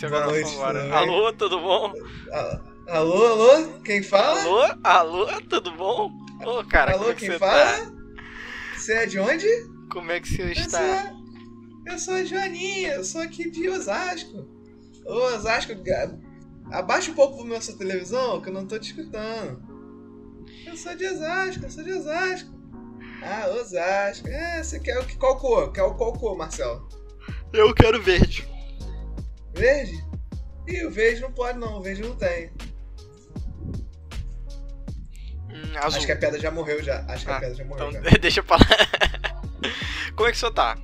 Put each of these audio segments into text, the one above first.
ser agora. Boa noite, agora. Alô, tudo bom? Alô, alô? Quem fala? Alô, alô, tudo bom? Ô, cara, alô, como é que quem você fala? tá? Você é de onde? Como é que você Eu está? sou, eu sou a Joaninha, eu sou aqui de Osasco. Ô, Osasco, abaixa um pouco a sua televisão que eu não tô te escutando. Eu sou de Osasco, eu sou de Osasco. Ah, Osasco. É, você quer o que? Qual cor? Quer o qual cor, Marcelo? Eu quero verde. Verde? Ih, o verde não pode não, o verde não tem. Hum. Acho que a pedra já morreu já. Acho que a Ah, pedra já morreu Então, já. deixa pra lá. Como é que você tá?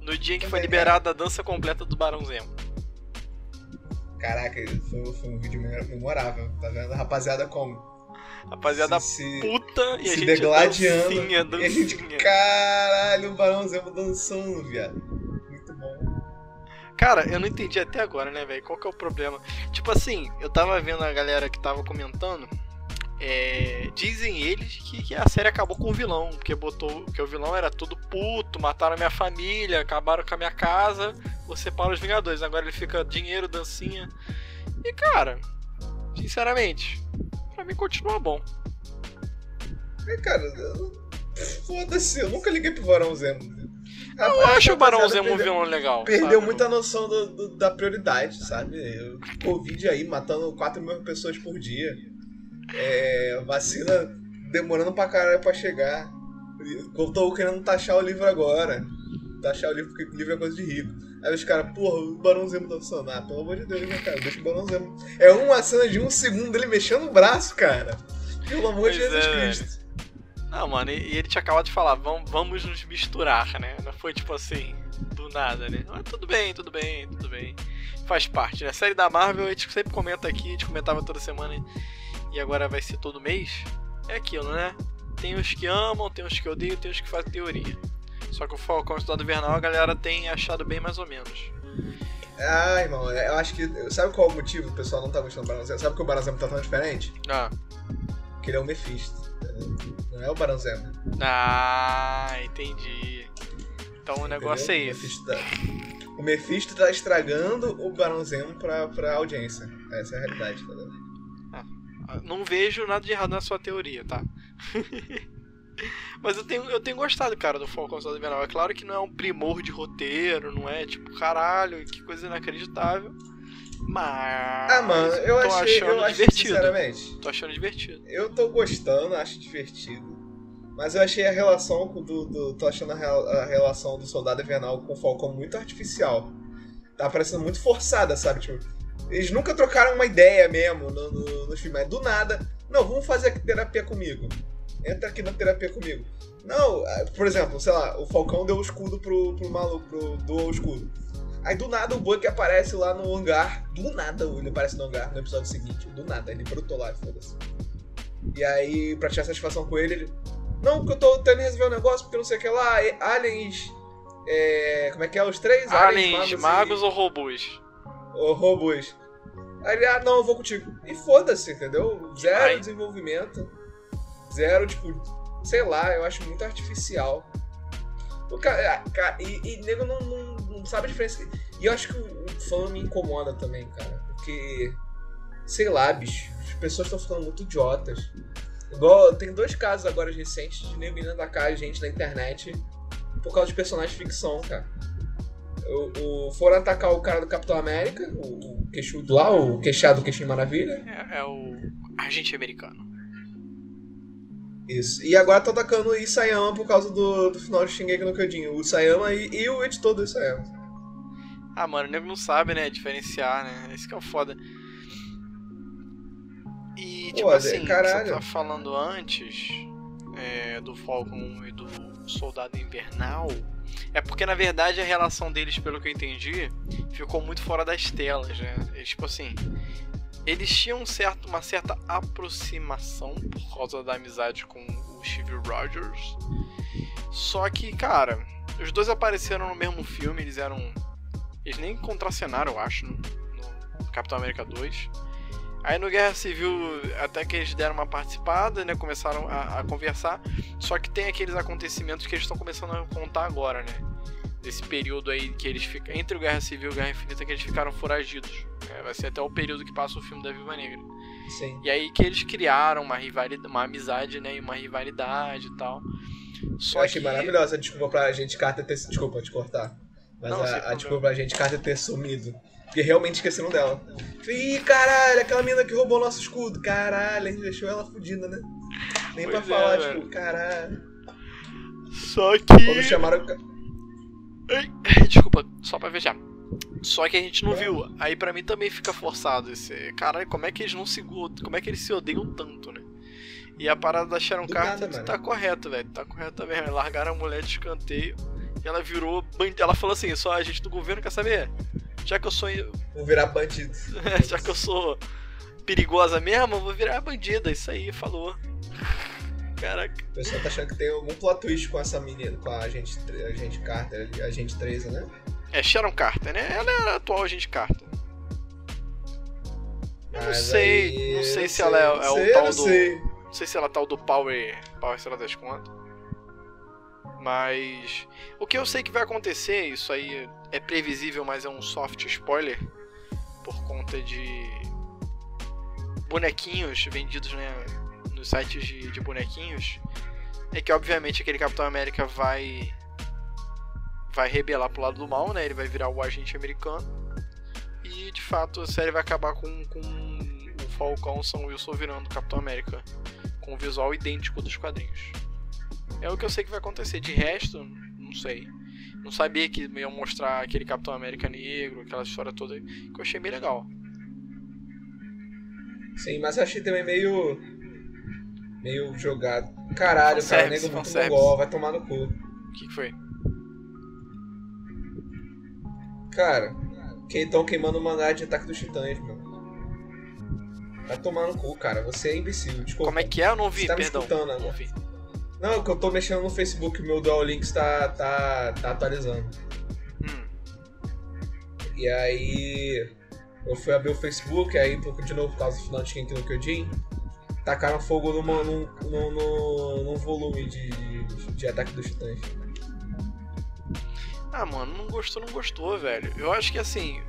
No dia em que Tô foi liberada a dança completa do Barão Zemo. Caraca, foi, foi um vídeo memorável. Tá vendo? Rapaziada como? Rapaziada se, se, puta e a se gente degladiando. dancinha, E a gente, dancinha. caralho, o Barão Zemo dançando, viado. Muito bom. Cara, eu não entendi até agora, né, velho? Qual que é o problema? Tipo assim, eu tava vendo a galera que tava comentando. é, dizem eles que, que a série acabou com o vilão, porque botou que o vilão era tudo puto, mataram a minha família, acabaram com a minha casa, você para os Vingadores. Agora ele fica dinheiro, dancinha. E cara, sinceramente, pra mim continua bom. É, cara, foda-se, eu nunca liguei pro Barão Zemo. Eu acho o Barão Zemo um vilão legal. Perdeu sabe? muita noção do- do- da prioridade, sabe? Eu- Covid aí, matando 4 mil pessoas por dia. É, vacina demorando pra caralho pra chegar. Eu tô querendo taxar o livro agora. Taxar o livro, porque livro é coisa de rico. Aí os caras, porra, o Barão Zemo dançando. Ah, pelo amor de Deus, né, cara? Deixa o Barão Zemo. É uma cena de um segundo ele mexendo o braço, cara. Pelo amor de Pois Jesus é, Cristo. Não, mano, e ele tinha acabado de falar, vamos, vamos nos misturar, né? Não foi tipo assim, do nada, né? Ah, tudo bem, tudo bem, tudo bem. Faz parte, né? A série da Marvel, a gente sempre comenta aqui, a gente comentava toda semana e agora vai ser todo mês. É aquilo, né? Tem os que amam, tem os que odeiam, tem os que fazem teoria. Só que o Falcão e o Soldado Invernal a galera tem achado bem mais ou menos. Ah, irmão, eu acho que. Sabe qual é o motivo do pessoal não tá gostando do Barão Zemo? Sabe que o Barão Zemo tá tão diferente? Ah, Que ele é o Mephisto. Não é o Barão Zemo. ah entendi. Então o negócio entendeu? é O esse. Mephisto tá- O Mephisto tá estragando o Barão Zemo pra, pra audiência. Essa é a realidade, tá vendo? Não vejo nada de errado na sua teoria, tá? Mas eu tenho, eu tenho gostado, cara, do Falcão Soldado Invernal. É claro que não é um primor de roteiro, não é tipo, caralho, que coisa inacreditável. Mas. Ah, mano, eu tô achei, achando eu achei divertido. sinceramente. Tô achando divertido. Eu tô gostando, acho divertido. Mas eu achei a relação com do. do tô achando a, a relação do Soldado Invernal com o Falcão muito artificial. Tá parecendo muito forçada, sabe? Tipo, eles nunca trocaram uma ideia mesmo no, no, no filme. Mas do nada. Não, vamos fazer terapia comigo. Entra aqui na terapia comigo. Não, ah, por exemplo, sei lá, o Falcão deu o escudo pro, pro maluco, pro, doou o escudo. Aí do nada o Buck aparece lá no hangar. Do nada ele aparece no hangar no episódio seguinte. Do nada, ele brotou lá, foda-se. E aí, pra tirar satisfação com ele, ele. Não, porque eu tô tentando resolver um negócio, porque não sei o que lá. e- Aliens. É, como é que é? Os três? Aliens, e- magos ou robôs? ou robôs. Aí ele, ah, não, eu vou contigo. E foda-se, entendeu? Zero Ai. desenvolvimento. Zero, tipo, sei lá, eu acho muito artificial. O cara, ah, cara, e, e nego não, não, não sabe a diferença. E eu acho que o, fã me incomoda também, cara. Porque, sei lá, bicho, as pessoas estão ficando muito idiotas. Igual, tem dois casos agora recentes de nego indo atacar gente na internet por causa de personagens de ficção, cara. O, o- foram atacar o cara do Capitão América, o, o queixudo lá, o queixado, o queixinho maravilha. É, é o agente americano. Isso. E agora tá atacando o Isayama por causa do, do final de Shingeki no Kyojin. O Isayama e, e o editor do Isayama. Ah, mano, o nego não sabe, né, diferenciar, né? Esse que é o foda. E, tipo Pô, assim, caralho. você tá falando antes é, do Falcon e do Soldado Invernal, é porque, na verdade, a relação deles, pelo que eu entendi, ficou muito fora das telas, né? E, tipo assim, eles tinham um certo, uma certa aproximação por causa da amizade com o Steve Rogers. Só que, cara, os dois apareceram no mesmo filme, eles eram. Eles nem contracenaram, eu acho, no, no Capitão América 2. Aí no Guerra Civil, até que eles deram uma participada, né? Começaram a, a conversar. Só que tem aqueles acontecimentos que eles estão começando a contar agora, né? Desse período aí que eles ficam. Entre o Guerra Civil e o Guerra Infinita, que eles ficaram foragidos. É, vai ser até o período que passa o filme da Viva Negra. Sim. E aí que eles criaram uma rivalidade, uma amizade, né? E uma rivalidade e tal. Só eu achei que... maravilhosa a desculpa pra gente Carter ter. Desculpa te cortar. Mas Não, a, a desculpa pra gente Carter ter sumido. Porque realmente esqueceram dela. Ih, caralho, aquela mina que roubou nosso escudo. Caralho, a gente deixou ela fudida, né? Nem Pois pra é, falar, velho. tipo, caralho. Só que. Quando chamaram. Desculpa, só pra fechar. Só que a gente não viu. Aí pra mim também fica forçado esse. Caralho, como é que eles não se. Como é que eles se odeiam tanto, né? E a parada da Sharon Do Carter nada, tá correta, velho. Tá correta mesmo. Largaram a mulher de escanteio. E ela virou. band- Ela falou assim: só a gente do governo quer saber. Já que eu sou. Vou virar bandido. Já que eu sou perigosa mesmo, eu vou virar bandida. Isso aí, falou. Caraca. O pessoal tá achando que tem algum plot twist com essa menina, com a agente, a agente Carter, a agente 13, né? É Sharon Carter, né? Ela é a atual agente Carter. Eu não sei, aí, não sei se ela é, é o sei, eu tal não do. sei. Não sei se ela é tal do Power. Power sei lá das contas. Mas. O que eu sei que vai acontecer, isso aí é previsível, mas é um soft spoiler. Por conta de. Bonequinhos vendidos né, nos sites de, de bonequinhos. É que obviamente aquele Capitão América vai. Vai rebelar pro lado do mal, né? Ele vai virar o agente americano. E de fato a série vai acabar com, com o Falcão São Wilson virando Capitão América com o visual idêntico dos quadrinhos. É o que eu sei que vai acontecer. De resto, não sei. Não sabia que iam mostrar aquele Capitão América negro, aquela história toda, que eu achei bem legal. Sim, mas eu achei também meio. Meio jogado. Caralho, cara, nego muito mongol, vai tomar no cu. O que, que foi? Cara, que estão queimando o mangá de Ataque dos Titãs, mano. Vai tomar no cu, cara. Você é imbecil, desculpa. Como é que é? Eu não vi, Você tá me perdão. escutando não agora? vi. Não, é que eu tô mexendo no Facebook, o meu Dual Links tá, tá, tá atualizando. Hum, E aí eu fui abrir o Facebook, aí de novo por causa do final de Shingeki no Kyojin, tacaram fogo numa, num, num, num, num volume de, de Ataque dos Titãs. Ah, mano, não gostou, não gostou, velho. Eu acho que assim,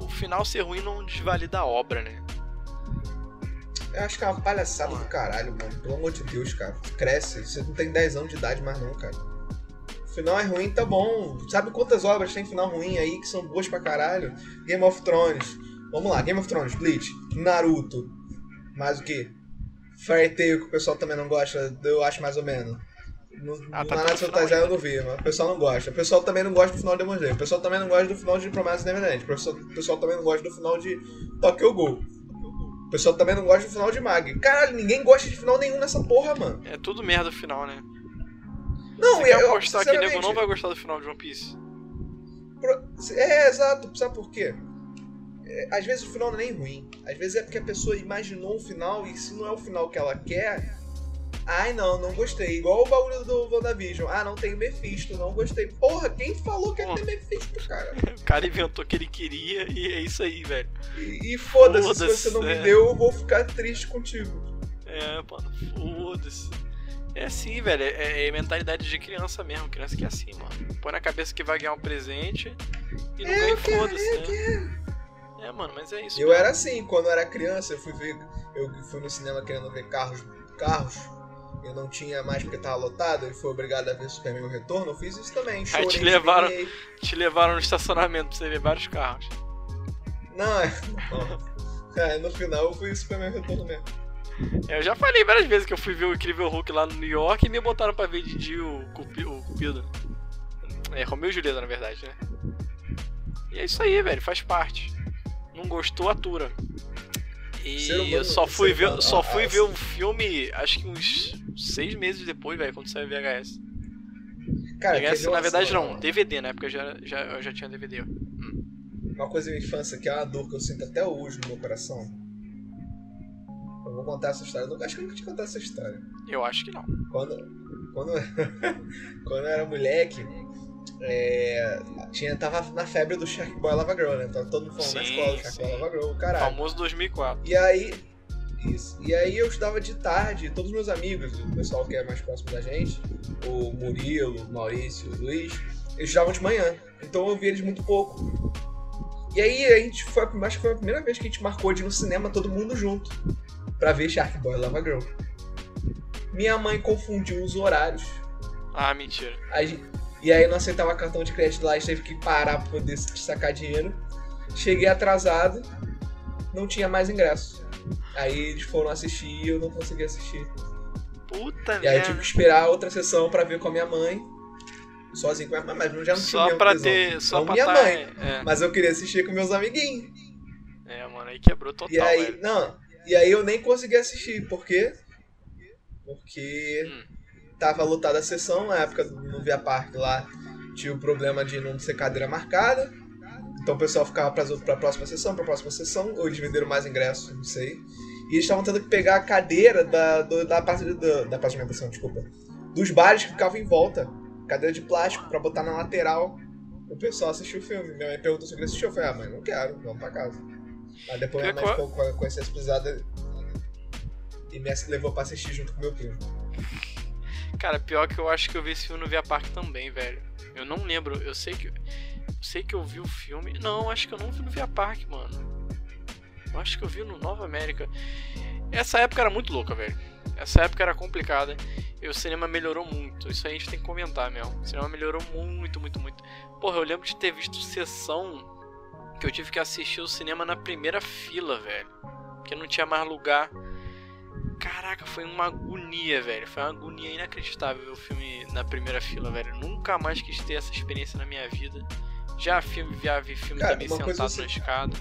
o final ser ruim não desvalida a obra, né? Eu acho que é uma palhaçada do caralho, mano. Pelo amor de Deus, cara. Cresce. Você não tem 10 anos de idade mais não, cara. O final é ruim, tá bom. Sabe quantas obras tem final ruim aí que são boas pra caralho? Game of Thrones. Vamos lá, Game of Thrones, Bleach, Naruto. Mais o que? Fairy Tail, que o pessoal também não gosta, eu acho mais ou menos. No, Ah, tá Nanatsu no final Taizai eu não vi, mas o pessoal não gosta. O pessoal também não gosta do final de Demon Slayer. O pessoal também não gosta do final de Promessa Neverland. O pessoal, o pessoal também não gosta do final de Tokyo Ghoul. O pessoal também não gosta do final de Mag. Caralho, ninguém gosta de final nenhum nessa porra, mano. É tudo merda o final, né? Não, Você quer eu, apostar que nego não vai gostar do final de One Piece? pro- É, exato. Sabe por quê? É, às vezes o final não é nem ruim. Às vezes é porque a pessoa imaginou um final e se não é o final que ela quer... Ai, não, não gostei. Igual o bagulho do WandaVision. Ah, não tem Mephisto, não gostei. Porra, quem falou que ia ter Mephisto, cara? O cara inventou o que ele queria e é isso aí, velho. E, e foda-se, se Foda-se, você não é. me deu, eu vou ficar triste contigo. É, mano, foda-se. É assim, velho. É, é mentalidade de criança mesmo. Criança que é assim, mano. Põe na cabeça que vai ganhar um presente e não É, ganha foda-se, eu né? É, mano, mas é isso. Eu mesmo. era assim, quando eu era criança, eu fui ver. Eu fui no cinema querendo ver carros. carros eu não tinha mais porque tava lotado, e fui obrigado a ver Superman o Retorno, eu fiz isso também. Chorei, te levaram-. Te levaram no estacionamento pra você ver vários carros. Não, é. não. É, no final eu fui Superman o Retorno mesmo. É, Eu já falei várias vezes que eu fui ver o Incrível Hulk lá no New York e me botaram pra ver Didi o, Cupi, o Cupido. É, Romeu e Julieta, na verdade, né? E é isso aí, velho, faz parte. Não gostou, atura. E eu só fui ser ver, humano- só ah, fui ah, ver o filme, acho que uns seis meses depois, velho, quando saiu VHS. Cara, VHS, na verdade, não, uma- DVD, na época eu já, já, eu já tinha DVD. Uma coisa da minha infância que é uma dor que eu sinto até hoje no meu coração. Eu vou contar essa história. Eu acho que eu nunca te contar essa história. Eu acho que não. Quando, quando, quando eu era moleque, é, tinha, tava na febre do Shark Boy Lava Girl, né? Tava todo mundo falando na Sim, escola do Shark Boy. Lava Girl, caralho. Famoso 2004. E aí, isso. E aí eu estudava de tarde, todos os meus amigos, o pessoal que é mais próximo da gente, o Murilo, o Maurício, o Luiz, Eles estudavam de manhã, então eu via eles muito pouco. E aí a gente foi, acho que foi a primeira vez que a gente marcou de ir no cinema todo mundo junto pra ver Shark Boy Lava Girl. Minha mãe confundiu os horários. Ah, mentira. Aí, e aí não aceitava cartão de crédito lá, a gente teve que parar pra poder sacar dinheiro. Cheguei atrasado, não tinha mais ingresso. Aí eles foram assistir e eu não consegui assistir. Puta E aí eu merda. tive que esperar outra sessão pra ver com a minha mãe. Sozinho com a minha mãe, mas já não tinha Só pra tesão. ter. Só Não pra minha tá, mãe. É, Mas eu queria assistir com meus amiguinhos. é, mano, aí quebrou total, E aí, velho. não, e aí eu nem consegui assistir, por quê? Porque Hum. Tava lotada a sessão, na época no Via Parque lá tinha o problema de não ser cadeira marcada. Então o pessoal ficava pra, pra próxima sessão, pra próxima sessão, ou eles venderam mais ingressos, não sei. E eles estavam tendo que pegar a cadeira da, do- da, parte da, da parte de alimentação, desculpa. Dos bares que ficavam em volta. Cadeira de plástico pra botar na lateral. O pessoal assistiu o filme. Minha mãe perguntou se eu queria assistir. Eu falei, ah, mãe, não quero, vamos pra casa. Mas depois minha mãe ficou com a consciência pesada e me levou pra assistir junto com meu primo. Cara, pior que eu acho que eu vi esse filme no Via Parque também, velho. Eu não lembro, eu sei que. Eu sei que eu vi o filme. Não, acho que eu não vi no Via Parque, mano. Eu acho que eu vi no Nova América. Essa época era muito louca, velho. Essa época era complicada. E o cinema melhorou muito. Isso aí a gente tem que comentar mesmo. O cinema melhorou muito, muito, muito. Porra, eu lembro de ter visto sessão que eu tive que assistir o cinema na primeira fila, velho. Porque não tinha mais lugar. Caraca, foi uma agonia, velho. Foi uma agonia inacreditável ver o filme na primeira fila, velho. Nunca mais quis ter essa experiência na minha vida. Já filme, já vi filme Cara, também sentado assim- na escada.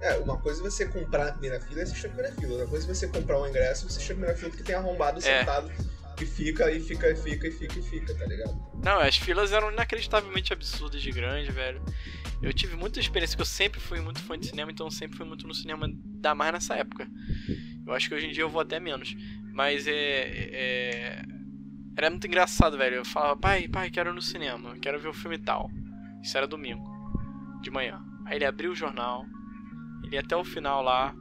É, uma coisa é você comprar na primeira fila e assistir a primeira fila. Outra coisa é você comprar um ingresso e você assistir a primeira fila porque tem arrombado É. sentado e fica, e fica, e fica, e fica, e fica, tá ligado? Não, as filas eram inacreditavelmente absurdas de grande, velho. Eu tive muita experiência, que eu sempre fui muito fã de cinema, então sempre fui muito no cinema, ainda mais nessa época. Eu acho que hoje em dia eu vou até menos. Mas é. é... Era muito engraçado, velho. Eu falava, pai, pai, quero ir no cinema, quero ver o filme tal. Isso era domingo, de manhã. Aí ele abriu o jornal, ele ia até o final lá.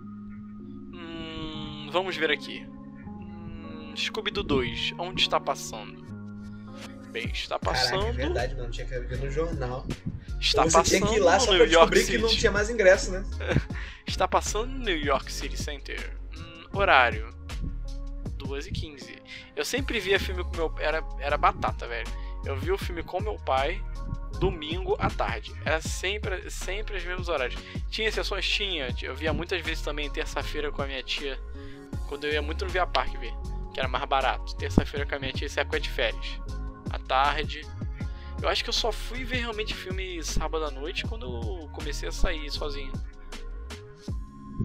Hum, vamos ver aqui. Scooby-Doo 2, onde está passando? Bem, está passando. Caraca, é verdade, mano. Tinha que ver no jornal. Está Ou você passando tinha que ir lá só pra York City. que não tinha mais ingresso, né? Está passando no New York City Center. Hum, horário. 2h15. Eu sempre via filme com meu era Era batata, velho. Eu vi o filme com meu pai domingo à tarde. Era sempre, sempre os mesmos horários. Tinha exceções? Tinha. Eu via muitas vezes também terça-feira com a minha tia. Quando eu ia muito no Via Parque ver. Que era mais barato. Terça-feira com a minha tia, é época de férias. À tarde. Eu acho que eu só fui ver realmente filme sábado à noite quando eu comecei a sair sozinho.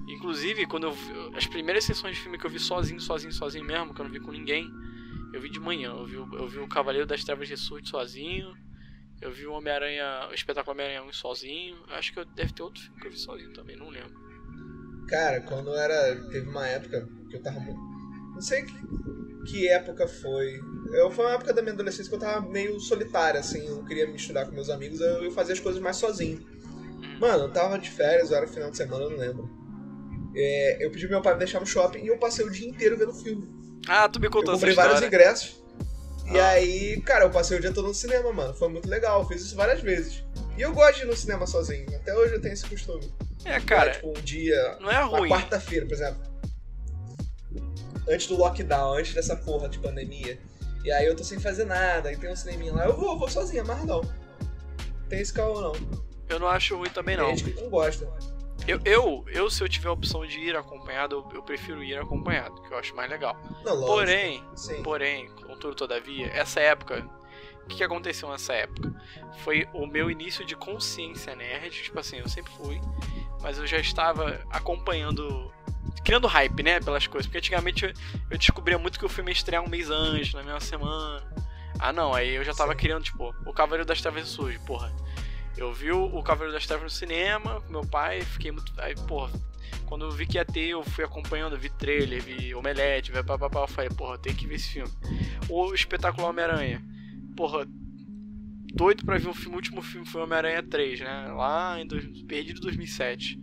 Inclusive, quando eu vi- as primeiras sessões de filme que eu vi sozinho, sozinho, sozinho mesmo, que eu não vi com ninguém, eu vi de manhã. Eu vi, eu vi o Cavaleiro das Trevas Ressurge sozinho. Eu vi o Homem-Aranha, o espetáculo Homem-Aranha 1 sozinho. Acho que eu- deve ter outro filme que eu vi sozinho também, não lembro. Cara, quando era. Teve uma época que eu tava. Não sei que, que época foi. Eu, foi uma época da minha adolescência que eu tava meio solitário, assim. Eu não queria me misturar com meus amigos, eu ia fazer as coisas mais sozinho. Mano, eu tava de férias, ou era final de semana, eu não lembro. É, eu pedi pro meu pai me deixar no shopping e eu passei o dia inteiro vendo filme. Ah, tu me Eu contou essa comprei vários história. ingressos. E Ah. aí, cara, eu passei o dia todo no cinema, mano. Foi muito legal, eu fiz isso várias vezes. E eu gosto de ir no cinema sozinho. Até hoje eu tenho esse costume. É, cara, É, tipo, um dia. não é Uma ruim. quarta-feira, por exemplo. Antes do lockdown, antes dessa porra de pandemia. E aí eu tô sem fazer nada, aí tem um cineminha lá. Eu vou, vou sozinha, mas não. Tem esse caô não. Eu não acho ruim também, não. Tem gente que não gosta. Eu, eu, eu, se eu tiver a opção de ir acompanhado, eu, eu prefiro ir acompanhado, que eu acho mais legal. Não, lógico. Porém, Sim. Porém, contudo, todavia, essa época. O que, que aconteceu nessa época? Foi o meu início de consciência nerd. Tipo assim, eu sempre fui, mas eu já estava acompanhando. Criando hype, né? Pelas coisas. Porque antigamente eu, eu descobria muito que o filme ia estrear um mês antes, na mesma semana. Ah, não, aí eu já tava Sim. criando, tipo, O Cavaleiro das Trevas surge, porra. Eu vi o o Cavaleiro das Trevas no cinema com meu pai, fiquei muito. Aí, porra, quando eu vi que ia ter, eu fui acompanhando, vi trailer, vi Omelete, vi papapá, eu falei, porra, tem que ver esse filme. O espetáculo Homem-Aranha. Porra, doido pra ver o filme, o último filme foi Homem-Aranha 3, né? Lá em dois, perdido 2007.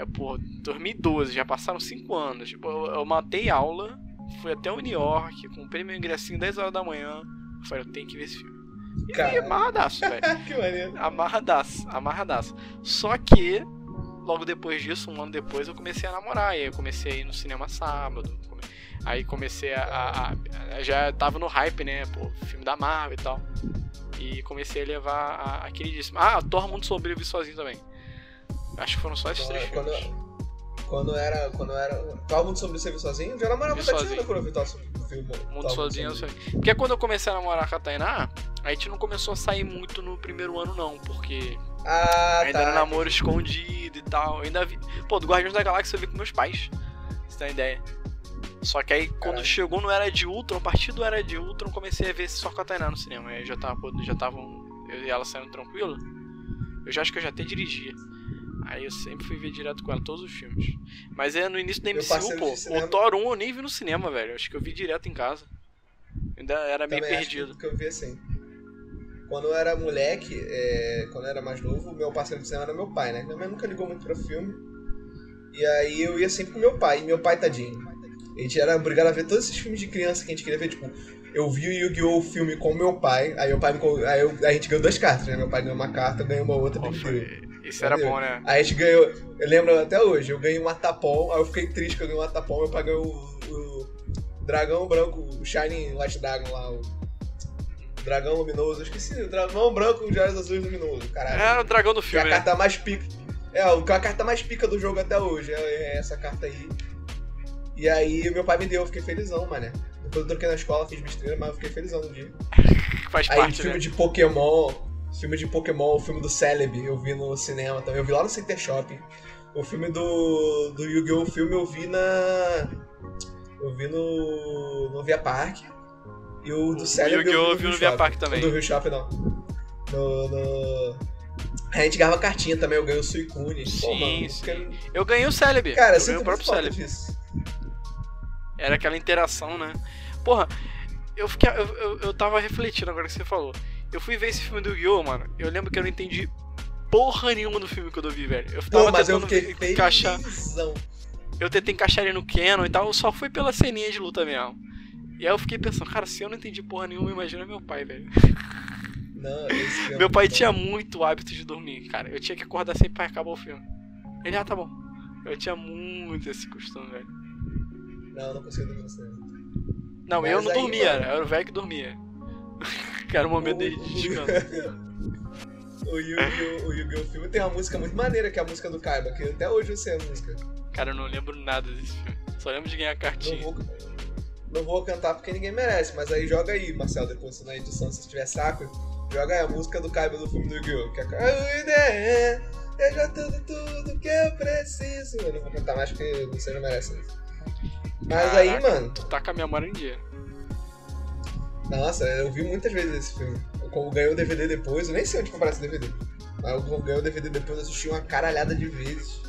Aí, porra, 2012, já passaram 5 anos. Tipo, eu, eu matei aula, fui até o New York, comprei meu ingressinho 10 horas da manhã, Eu falei, eu tenho que ver esse filme. E aí, Caralho. amarradaço, velho. que maneiro. Amarradaço, amarradaço. Só que, logo depois disso, um ano depois, eu comecei a namorar. E aí eu comecei a ir no cinema sábado. come- Aí comecei a, a- a- Já tava no hype, né? Pô, filme da Marvel e tal. E comecei a levar a, a queridíssima. Ah, Thor Mundo vi sozinho também. Acho que foram só esses três Quando, filmes. quando era. Quando era. Tava muito sobre você sozinho? Eu já namorava com a Tatiana sozinho. quando eu vi tal filme. Mundo Tava sozinho, sei. Porque quando eu comecei a namorar com a Tainá, a gente não começou a sair muito no primeiro ano, não. Porque Ah, ainda tá. era namoro escondido e tal. Eu ainda vi. Pô, do Guardiões da Galáxia eu vi com meus pais. Você tem uma ideia? Só que aí quando Caralho. chegou no Era de Ultron, a partir do Era de Ultron, comecei a ver só com a Tainá no cinema. Aí já tava, já estavam. Eu e ela saindo tranquilo. Eu já acho que eu já até dirigia. Aí eu sempre fui ver direto com ela todos os filmes. Mas é no início da MCU, pô. O Thor 1 eu nem vi no cinema, velho. Acho que eu vi direto em casa. Ainda era meio Também acho perdido. que, que eu vi assim. Quando eu era moleque, é, quando eu era mais novo, meu parceiro de cinema era meu pai, né? Minha mãe nunca ligou muito pra filme. E aí eu ia sempre com meu pai. E meu pai, tadinho. A gente era obrigado a ver todos esses filmes de criança que a gente queria ver. Tipo, eu vi o Yu-Gi-Oh! filme com meu pai. Aí meu pai me, aí, eu- aí a gente ganhou duas cartas, né? Meu pai ganhou uma carta, eu ganhei uma outra. Foi- deu. Isso era bom, né? Aí a gente ganhou. Eu lembro até hoje, eu ganhei um Atapom, aí eu fiquei triste que eu ganhei um Atapom, pai ganhou o, o dragão branco, o Shining Light Dragon lá, o dragão luminoso. Eu esqueci, o dragão branco de olhos azuis luminoso, caralho. Era o dragão do que é filme, a né? carta mais pica. É, é a carta mais pica do jogo até hoje, é, é essa carta aí. E aí meu pai me deu, eu fiquei felizão, mané. Depois eu troquei na escola, fiz besteira, mas eu fiquei felizão no dia. Faz Aí parte, filme né? de Pokémon, filme de Pokémon, o filme do Celebi, eu vi no cinema também. Eu vi lá no Center Shopping. O filme do, do Yu-Gi-Oh! filme eu vi na. Eu vi no. no Via Park. E o do O Celebi Yu-Gi-Oh! eu vi no no Via. Park também. O do Rio Shopping não. No. no... A gente ganhava cartinha também, eu ganhei o Suicune. Pô, Sim, mano, sim. Eu ganhei o Celebi. Cara, eu ganhei o próprio Celebi. disso. Era aquela interação, né? Porra, eu, fiquei, eu, eu, eu tava refletindo agora que você falou. Eu fui ver esse filme do Yu, mano. Eu lembro que eu não entendi porra nenhuma do filme quando eu vi, velho. Eu tava Pô, mas eu tentando fiquei encaixar. felizão. Eu tentei encaixar ele no Canon e tal, eu só fui pela ceninha de luta mesmo. E aí eu fiquei pensando, cara, se eu não entendi porra nenhuma, imagina meu pai, velho. Não, é Meu pai bom. tinha muito hábito de dormir, cara. Eu tinha que acordar sempre pra acabar o filme. Ele, ah, tá bom. Eu tinha muito esse costume, velho. Não, eu não consigo dormir no cinema. Não, Mas eu não aí, dormia, mano- era o velho que dormia. Que era o momento de descanso. O Yu-Gi-Oh! o Yu-Gi-Oh! filme tem uma música muito maneira, que é a música do Kaiba, que até hoje eu sei a música. Cara, eu não lembro nada desse filme. Só lembro de ganhar Não cartinha. vou, não vou cantar porque ninguém merece, mas aí joga aí, Marcelo, depois na edição, se tiver saco, joga aí a música do Kaiba do filme do Yu-Gi-Oh! Que é a ideia, seja tudo, tudo que eu preciso. Eu não vou cantar mais porque você não merece isso. Mas aí, Caraca, mano, Tu tá com a minha memória em dia. Nossa, eu vi muitas vezes esse filme. Eu, ganhei o DVD depois, eu nem sei onde comprar esse DVD. Mas eu ganhei o DVD depois, eu assisti uma caralhada de vezes.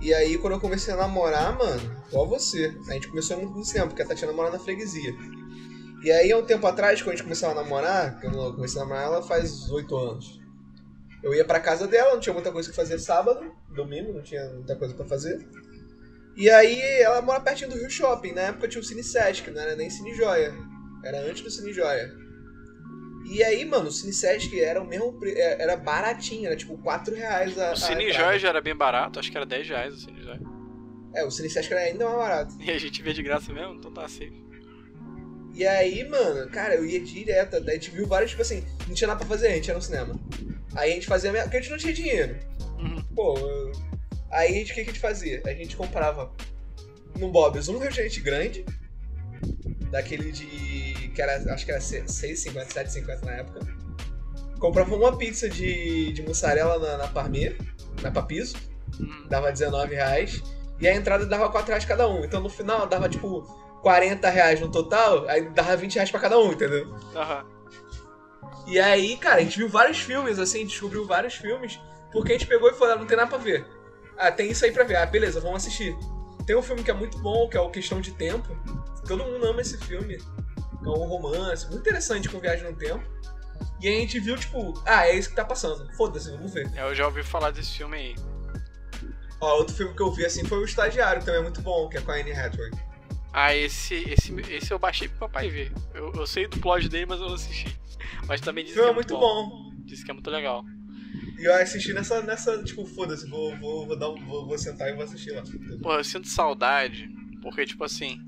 E aí, quando eu comecei a namorar, mano, igual você, a gente começou no cinema, porque a Tatiana mora na freguesia. E aí, há um tempo atrás, quando a gente começou a namorar, que eu comecei a namorar ela faz oito anos. Eu ia pra casa dela, não tinha muita coisa que fazer sábado, domingo, não tinha muita coisa pra fazer. E aí, ela mora pertinho do Rio Shopping, na época tinha o Cine Sesc, não era nem Cine Joia. Era antes do Cine Joia. E aí, mano, o Cine Sesc era o mesmo é, era baratinho, era tipo 4 reais a. O a Cine entrada. Joia já era bem barato, acho que era 10 reais o Cine Joia. É, o Cine Sesc era ainda mais barato. E a gente vê de graça mesmo, então tá safe. E aí, mano, cara, eu ia direto. Daí a gente viu vários, tipo assim, não tinha nada pra fazer, a gente ia no cinema. Aí a gente fazia. a Porque a gente não tinha dinheiro. Uhum. Pô, aí a o que, que a gente fazia? A gente comprava no Bob's um refrigerante grande, daquele de. que era, acho que era 6,50, 7,50 na época. Comprava uma pizza de, de mussarela na, na Parmê, na Papiso, Uhum. dava 19 reais. E a entrada dava 4 reais cada um. Então no final dava tipo 40 reais no total, aí dava 20 reais pra cada um, entendeu? Aham. E aí, cara, a gente viu vários filmes, assim, descobriu vários filmes, porque a gente pegou e falou, ah, não tem nada pra ver. Ah, tem isso aí pra ver. Ah, beleza, vamos assistir. Tem um filme que é muito bom, que é o Questão de Tempo. Todo mundo ama esse filme. É um romance, muito interessante com viagem no tempo. E a gente viu, tipo, ah, é isso que tá passando. Foda-se, vamos ver. É, Eu já ouvi falar desse filme aí. Ó, outro filme que eu vi, assim, foi O Estagiário, que também é muito bom, que é com a Anne Hathaway. Ah, esse, esse, esse eu baixei pro papai ver. Eu, eu sei do plot dele, mas eu não assisti. Mas também disse que é muito bom. Disse que é muito legal. E eu assisti nessa, nessa tipo, foda-se, vou, vou, vou, dar vou, vou sentar e vou assistir lá. Pô, eu sinto saudade, porque, tipo assim,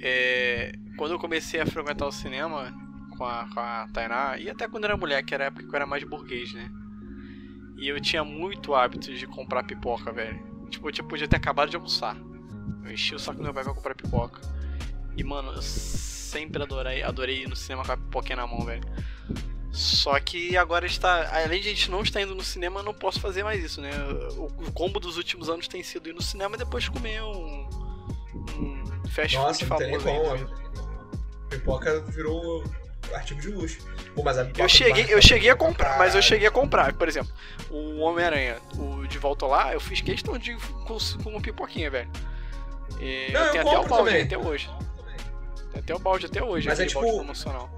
é, quando eu comecei a frequentar o cinema com a, com a Tainá, e até quando era mulher, que era a época que eu era mais burguês, né? E eu tinha muito hábito de comprar pipoca, velho. Tipo, eu tinha- podia ter acabado de almoçar. Eu enchi o saco do meu pai pra comprar pipoca. E, mano, eu sempre adorei, adorei ir no cinema com a pipoquinha na mão, velho. Só que agora está. Além de a gente não estar indo no cinema, eu não posso fazer mais isso, né? O, o combo dos últimos anos tem sido ir no cinema e depois comer um. um fast Nossa, food famoso aí. como. Pipoca virou artigo de luxo. Pô, mas a Eu cheguei, eu cheguei a bom pra comprar, mas eu cheguei a comprar. Por exemplo, o Homem-Aranha, o De Volta Lá, eu fiz questão de com, com uma pipoquinha, velho. E Não, eu tenho até o balde também. até hoje. Tem até o balde até hoje, Mas é tipo- promocional.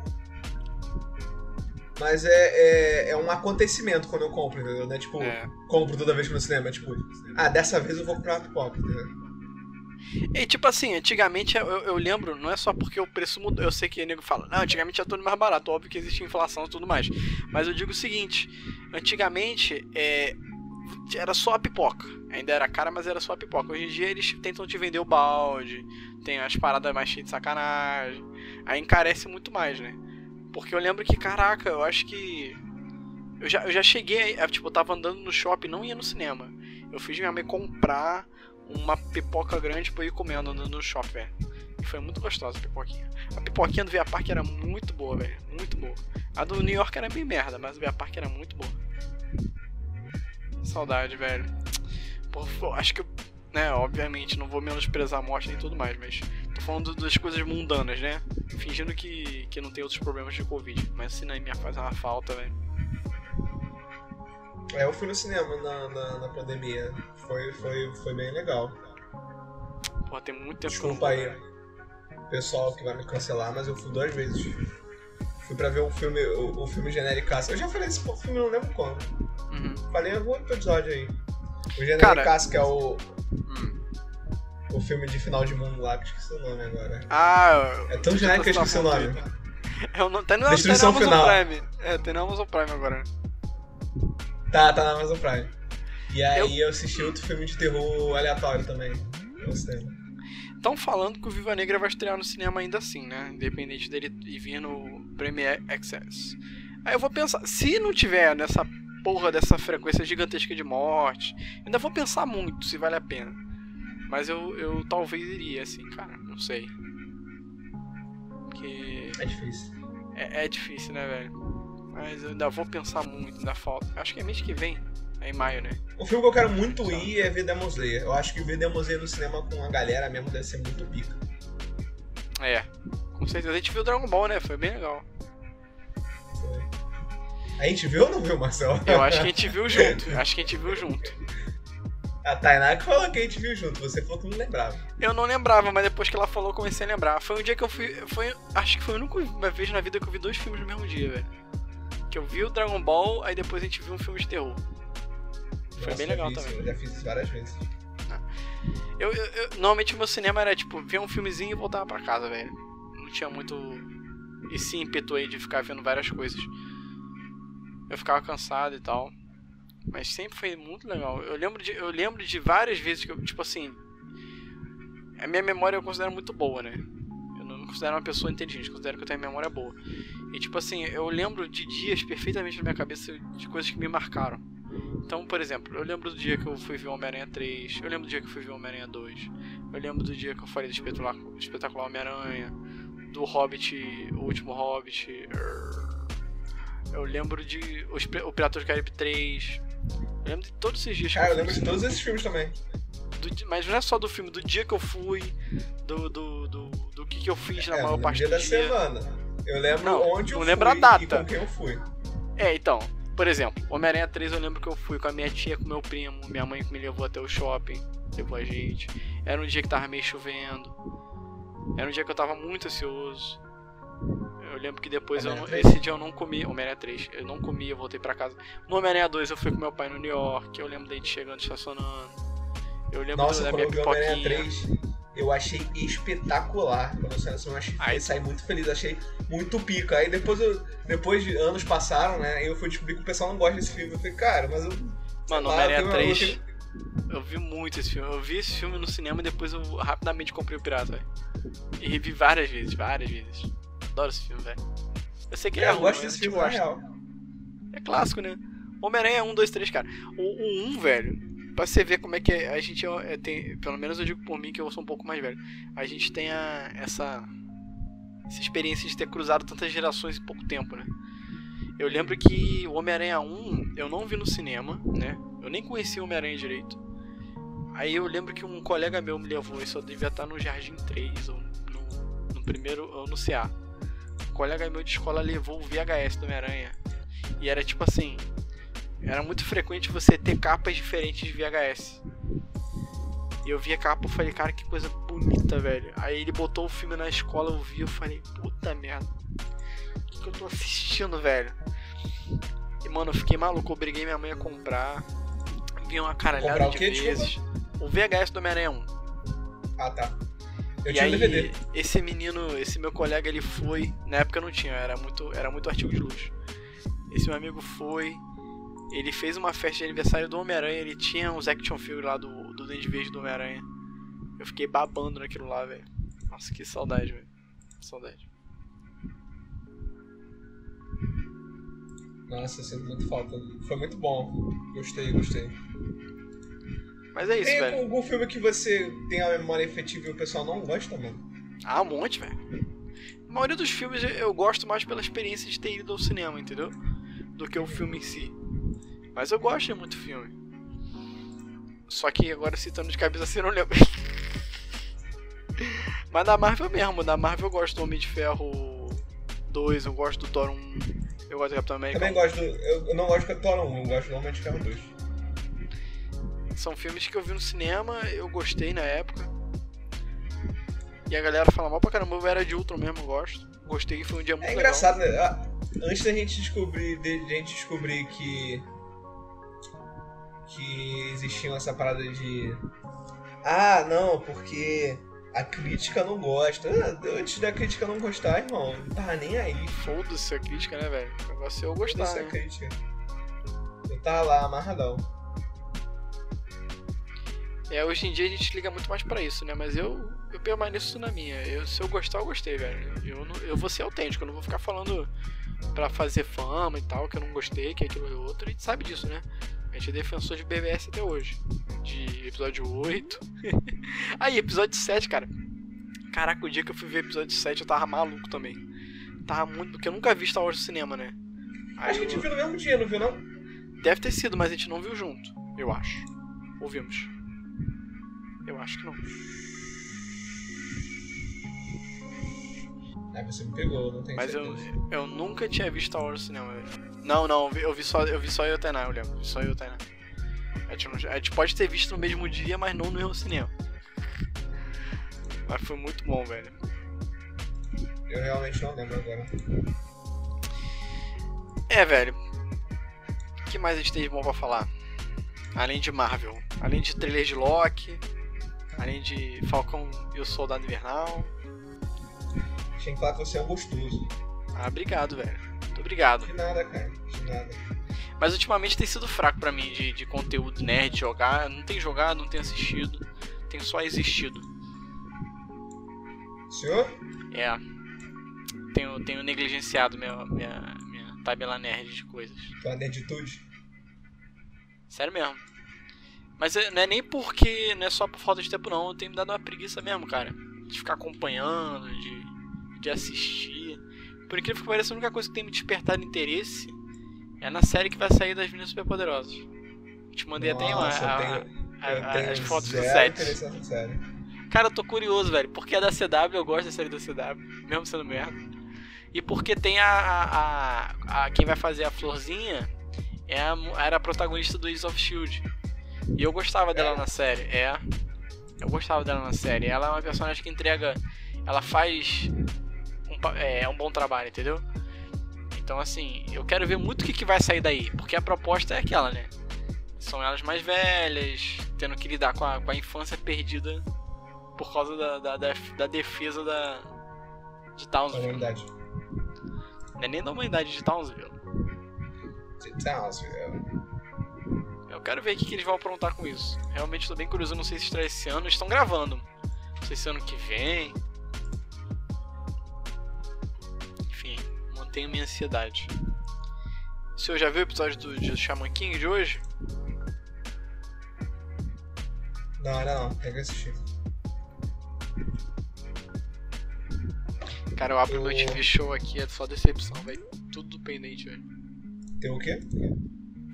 Mas é, é, é um acontecimento quando eu compro, entendeu? Não é tipo, É. compro toda vez que no cinema. É tipo, ah, dessa vez eu vou comprar uma pipoca, entendeu? E tipo assim, antigamente eu, eu lembro, não é só porque o preço mudou. Eu sei que o nego fala, não, antigamente era tudo mais barato, óbvio que existe inflação e tudo mais. Mas eu digo o seguinte, antigamente é, era só a pipoca. Ainda era cara, mas era só a pipoca. Hoje em dia eles tentam te vender o balde, tem as paradas mais cheias de sacanagem. Aí encarece muito mais, né? Porque eu lembro que, caraca, eu acho que. Eu já, eu já cheguei, a- tipo, eu tava andando no shopping, não ia no cinema. Eu fiz minha mãe comprar uma pipoca grande pra eu ir comendo no, shopping, velho. E foi muito gostosa a pipoquinha. A pipoquinha do Via Park era muito boa, velho. Muito boa. A do New York era meio merda, mas o Via Park era muito boa. Saudade, velho. Pô, acho que né, obviamente, não vou menosprezar a morte nem tudo mais, mas tô falando das coisas mundanas, né? Fingindo que, que não tem outros problemas de Covid. Mas o cinema faz uma falta, velho. É, eu fui no cinema na, na, na pandemia. Foi, foi, foi bem legal. Pô, tem muito tempo Desculpa aí, velho. pessoal que vai me cancelar, mas eu fui duas vezes. Fui pra ver o filme, o, o filme Genericaço. Eu já falei desse filme, não lembro quando. Uhum. Falei em algum episódio aí. O Cara- Genericaço, que é o, Hum. O filme de final de mundo lá, que eu esqueci o nome agora. Ah, É tão genérico que eu esqueci o nome. É o nome. Tá no, Destruição tá no Amazon Final. Prime. É, tem no Amazon Prime agora. Tá, tá na Amazon Prime. E aí eu, assisti outro filme de terror aleatório também. No cinema. Estão falando que o Viva Negra vai estrear no cinema ainda assim, né? Independente dele ir vir no Premiere Access. Aí eu vou pensar, se não tiver nessa porra dessa frequência gigantesca de morte, eu ainda vou pensar muito se vale a pena. Mas eu, eu talvez iria, assim, cara, não sei. Porque É difícil. é, é difícil, né, velho? Mas eu ainda vou pensar muito, ainda falta. Acho que é mês que vem, é em maio, né? Um filme que eu quero muito ir é ver Demon Slayer. Eu acho que ver Demon Slayer no cinema com a galera mesmo deve ser muito pica. É, com certeza. A gente viu Dragon Ball, né? Foi bem legal. Foi. A gente viu ou não viu, Marcelo? Eu acho que a gente viu junto. Acho que a gente viu junto. A Tainá que falou que a gente viu junto, você falou que não lembrava. Eu não lembrava, mas depois que ela falou, eu comecei a lembrar. Foi um dia que eu fui. Foi, acho que foi a única vez na vida que eu vi dois filmes no mesmo dia, velho. Que eu vi o Dragon Ball, aí depois a gente viu um filme de terror. Foi Nossa, bem já legal isso, também. Eu já fiz isso várias vezes. Eu, eu- eu- normalmente o meu cinema era tipo, ver um filmezinho e voltava pra casa, velho. Não tinha muito esse ímpeto aí de ficar vendo várias coisas. Eu ficava cansado e tal. Mas sempre foi muito legal. Eu lembro de, eu lembro de várias vezes que eu, tipo assim. A minha memória eu considero muito boa, né? Eu não considero uma pessoa inteligente, considero que eu tenho a memória boa. E tipo assim, eu lembro de dias perfeitamente na minha cabeça de coisas que me marcaram. Então, por exemplo, eu lembro do dia que eu fui ver Homem-Aranha 3, eu lembro do dia que eu fui ver Homem-Aranha 2, eu lembro do dia que eu falei do espetacular, espetacular Homem-Aranha, do Hobbit, o último Hobbit, eu lembro de o, Espe- o Pirata do Caribe 3, eu lembro de todos esses dias que Cara, eu fui lembro de todos esses filmes também. do mas não é só do filme, do dia que eu fui, do, do, do, do que, que eu fiz na É, maior no parte dia do da dia. semana. Eu lembro Não, onde eu não fui lembro a e data. com quem eu fui. É, então, por exemplo, Homem-Aranha 3 eu lembro que eu fui com a minha tia, com meu primo, minha mãe que me levou até o shopping, levou a gente. Era um dia que tava meio chovendo. Era um dia que eu tava muito ansioso. Eu lembro que depois eu não- Homem-Aranha 3? esse dia eu não comi, Homem-Aranha 3, eu não comi, eu voltei pra casa. No Homem-Aranha 2 eu fui com meu pai no New York, eu lembro dele chegando estacionando. Eu lembro Nossa, da minha eu o Homem-Aranha pipoquinha. 3, eu achei espetacular. Quando eu saí no cinema, eu achei, Ai. saí muito feliz, achei muito pica. Aí depois, eu, depois de anos passaram, né? Eu fui descobrir que o pessoal não gosta desse filme. Eu falei, cara, mas eu. Mano, Homem-Aranha tem uma 3. outra- Eu vi muito esse filme. Eu vi esse filme no cinema e depois eu rapidamente comprei o pirata, velho. E revi várias vezes, várias vezes. Adoro esse filme, velho. Eu sei que É, é eu ruim, gosto mas desse eu filme, na gosto. real. É clássico, né? Homem-Aranha 1, 2, 3, cara. O, o 1, velho, pra você ver como é que é, a gente é, é, tem. Pelo menos eu digo por mim que eu sou um pouco mais velho. A gente tem a, essa. Essa experiência de ter cruzado tantas gerações em pouco tempo, né? Eu lembro que o Homem-Aranha 1 eu não vi no cinema, né? Eu nem conhecia o Homem-Aranha direito. Aí eu lembro que um colega meu me levou, isso eu devia estar no Jardim 3, ou no, no primeiro, ou no CA. Colega meu de escola levou o VHS do Homem-Aranha. E era tipo assim, era muito frequente você ter capas diferentes de VHS. E eu vi a capa e falei, cara, que coisa bonita, velho. Aí ele botou o filme na escola, eu vi, eu falei, puta merda. O que, que eu tô assistindo, velho? E mano, eu fiquei maluco, eu obriguei minha mãe a comprar. Vi uma caralhada Comprar o de quê, vezes. O VHS do Homem-Aranha 1. Ah, tá. Eu e tinha aí, um DVD. esse menino, esse meu colega, ele foi. Na época não tinha, era muito, era muito artigo de luxo. Esse meu amigo foi. Ele fez uma festa de aniversário do Homem-Aranha. Ele tinha uns action figures lá do, do Dente Verde do Homem-Aranha. Eu fiquei babando naquilo lá, velho. Nossa, que saudade, velho. Saudade. Nossa, sinto muito falta. Foi muito bom. Gostei, gostei. Mas é isso, Tem velho. algum filme que você tem a memória efetiva e o pessoal não gosta, mano? Ah, um monte, velho. A maioria dos filmes eu gosto mais pela experiência de ter ido ao cinema, entendeu? Do que o filme em si. Mas eu gosto de muito filme. Só que agora citando de cabeça assim eu não lembro. Mas da Marvel mesmo, da Marvel eu gosto do Homem de Ferro 2, eu gosto do Thor 1, eu gosto do Capitão América. Também gosto do. Eu, eu não gosto do Thor 1, eu gosto do Homem de Ferro 2. São filmes que eu vi no cinema, eu gostei na época. E a galera fala mal pra caramba, eu era de Ultron mesmo, eu gosto. Gostei, foi um dia muito É legal. engraçado, né? Ah, Antes da gente descobrir, de, de a gente descobrir que que existia essa parada de ah, não, porque a crítica não gosta. Ah, Antes da crítica não gostar, irmão, não tava nem aí. Foda-se a crítica, né, velho? O negócio é eu gostar, Foda-se a né? crítica. Eu tava lá amarradão. É, hoje em dia a gente liga muito mais pra isso, né? Mas eu, eu permaneço na minha. Eu, se eu gostar, eu gostei, velho. Eu, não- eu vou ser autêntico, eu não vou ficar falando pra fazer fama e tal, que eu não gostei, que aquilo é outro. A gente sabe disso, né? A gente é defensor de BBS até hoje. De episódio 8. Aí, episódio 7, cara. Caraca, o dia que eu fui ver episódio 7 eu tava maluco também. Tava muito. Porque eu nunca vi Star Wars no cinema, né? Aí Acho que a gente viu no mesmo dia, não viu não? Deve ter sido, mas a gente não viu junto, eu acho. Ouvimos. Eu acho que não. Aí você me pegou, não tenho Mas eu, certeza. eu nunca tinha visto Star Wars no cinema. Não, não, eu vi- eu vi só eu vi só eu e o Tainá, eu lembro. Só eu e Tainá. A gente, não- a gente pode ter visto no mesmo dia, mas não no mesmo cinema. Mas foi muito bom, velho. Eu realmente não lembro agora. É, velho. O que mais a gente tem de bom pra falar? Além de Marvel. Além de trailer de Loki. Além de Falcão e o Soldado Invernal. Tinha que falar que você é um gostoso. Ah, obrigado, velho. Muito obrigado. De nada, cara. De nada. Mas ultimamente tem sido fraco pra mim de, de conteúdo nerd, jogar. Não tenho jogado, não tenho assistido. Tenho só existido. Senhor? É. Tenho, tenho negligenciado minha, minha, minha tabela nerd de coisas. Tua nerditude? Sério mesmo. Mas é- não é nem porque. Não é só por falta de tempo, não. Eu tenho me dado uma preguiça mesmo, cara. De ficar acompanhando, de, de assistir. Por incrível que pareça, a única coisa que tem me despertado interesse é na série que vai sair das Meninas Superpoderosas. Te mandei até uma, Nossa, eu a- tenho- a- a- as fotos do set. Cara, eu tô curioso, velho. Porque é da CW, eu gosto da série da CW, mesmo sendo merda. E porque tem a. a, quem vai fazer a florzinha é era a protagonista do Ace of Shield. E eu gostava dela É? na série. É. Eu gostava dela na série. Ela é uma personagem que entrega. Ela faz um, é, um bom trabalho, entendeu? Então, assim, eu quero ver muito o que, que vai sair daí. Porque a proposta é aquela, né? São elas mais velhas, tendo que lidar com a, com a infância perdida por causa da, da, da, da defesa da, de Townsville. Humanidade. Não é nem da humanidade de Townsville. De Townsville. Quero ver o que, eles vão aprontar com isso. Realmente tô bem curioso, não sei se estreia esse ano. Eles estão gravando. Não sei se ano que vem. Enfim, mantenho minha ansiedade. O senhor já viu o episódio do, Shaman King de hoje? Não, não. Tem que assistir. Cara, eu abro Eu- meu TV Show aqui, é só decepção, velho. Tudo pendente, velho. Tem o quê?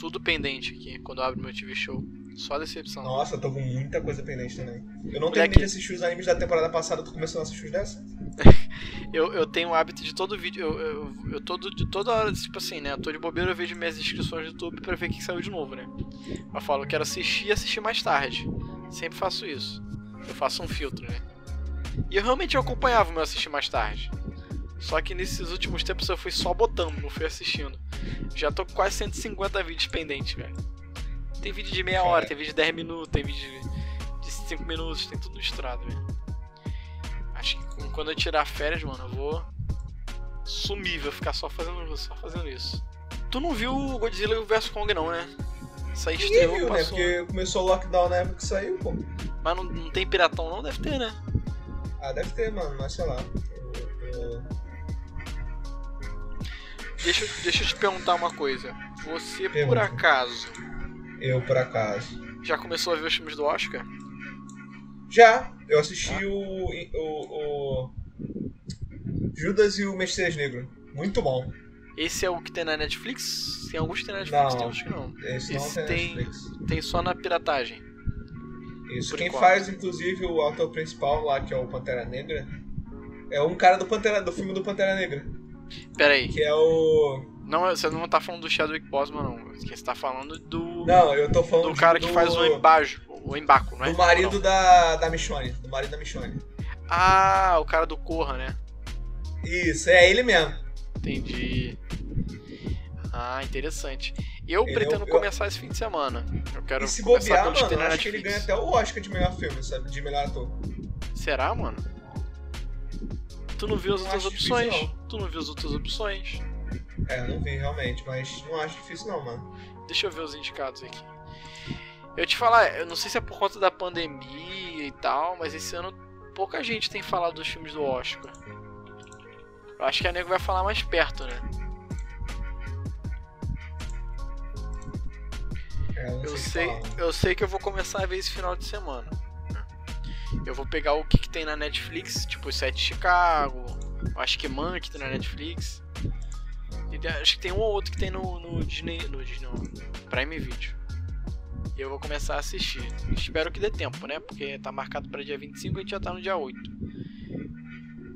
Tudo pendente aqui, quando eu abro meu TV Show. Só decepção. Nossa, eu tô com muita coisa pendente também. Eu não terminei de assistir os animes da temporada passada, tu começou a assistir os dessa? Eu, eu tenho o hábito de todo vídeo. Eu, eu, eu todo, de toda hora, tipo assim, né? Eu tô de bobeira, eu vejo minhas inscrições no YouTube pra ver o que saiu de novo, né? Eu falo, eu quero assistir e assistir mais tarde. Sempre faço isso. Eu faço um filtro, né? E eu realmente acompanhava o meu assistir mais tarde. Só que nesses últimos tempos eu fui só botando, não fui assistindo. Já tô com quase 150 vídeos pendentes, velho. Tem vídeo de meia hora, tem vídeo de 10 minutos, tem vídeo de- de 5 minutos, tem tudo misturado, velho. Acho que quando eu tirar férias, mano, eu vou sumir, vou ficar só fazendo, só fazendo isso. Tu não viu o Godzilla vs Kong não, né? Isso aí estreou, viu, né? passou. Porque começou o lockdown na época que saiu, pô. Mas não, não tem piratão não? Deve ter, né? Ah, deve ter, mano, mas sei lá. Deixa, eu- deixa eu te perguntar uma coisa. Você, por Pergunta. acaso, Eu, por acaso. já começou a ver os filmes do Oscar? Já, eu assisti Ah. o, o, o Judas e o Messias Negro. Muito bom. Esse é o que tem na Netflix? Tem alguns que tem na Netflix, Não. tem outros que não. Esse não Esse tem, tem- Netflix. Tem só na piratagem. Isso. por Quem enquanto. faz, inclusive, o autor principal lá, que é o Pantera Negra, é um cara do, Pantera, do filme do Pantera Negra. Pera aí. Que é o. Não, você não tá falando do Chadwick Boseman, não. Você tá falando do... Não, eu tô falando do cara que do- faz o embajo, o embaco, não é? Do marido Não. da, da Michonne. Do marido da Michonne. Ah, o cara do Corra, né? Isso, é ele mesmo. Entendi. Ah, interessante. Eu Ele pretendo é o- começar esse fim de semana. Eu quero E se começar bobear, que mano, acho que ele ganha até o Oscar de melhor filme, sabe? De melhor ator. Será, mano? Tu não viu as outras difícil, opções? não. Tu não viu as outras opções? É, eu não vi realmente, mas não acho difícil não, mano. Deixa eu ver os indicados aqui. Eu te falar, eu não sei se é por conta da pandemia e tal, mas esse ano pouca gente tem falado dos filmes do Oscar. Eu acho que a nego vai falar mais perto, né? É, eu não Eu sei, sei, eu sei que eu vou começar a ver esse final de semana. Eu vou pegar o que, que tem na Netflix, tipo o Sete Chicago, acho que Monkey tem na Netflix. E acho que tem um ou outro que tem no, no Disney, no Disney, no Prime Video. E eu vou começar a assistir. Espero que dê tempo, né? Porque tá marcado para dia 25 e a gente já tá no dia 8.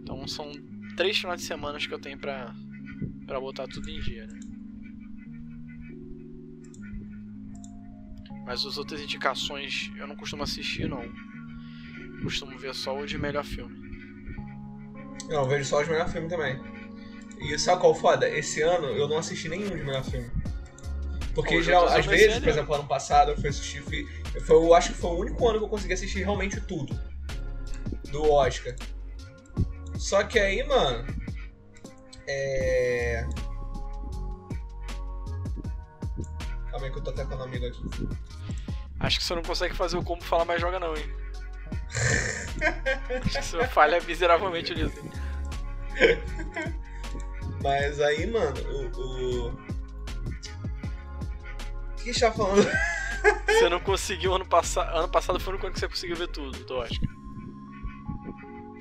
Então são três finais de semana que eu tenho pra, pra botar tudo em dia, né? Mas as outras indicações eu não costumo assistir, não. Costumo ver só o de melhor filme. Não, eu vejo só os melhores filmes também. E sabe qual é o foda? Esse ano eu não assisti nenhum de melhor filme. Porque Pô, geral, Judas às eu vezes, por exemplo, ano passado eu fui assistir. Fui, foi, eu acho que foi o único ano que eu consegui assistir realmente tudo. Do Oscar. Só que aí, mano. É. Calma aí que eu tô atacando um amigo aqui. Acho que você não consegue fazer o combo falar mais joga não, hein? Acho que você falha miseravelmente hein? Mas aí, mano, o. o... O que a gente tá falando? Você não conseguiu ano passado. Ano passado foi o único ano que você conseguiu ver tudo do Oscar.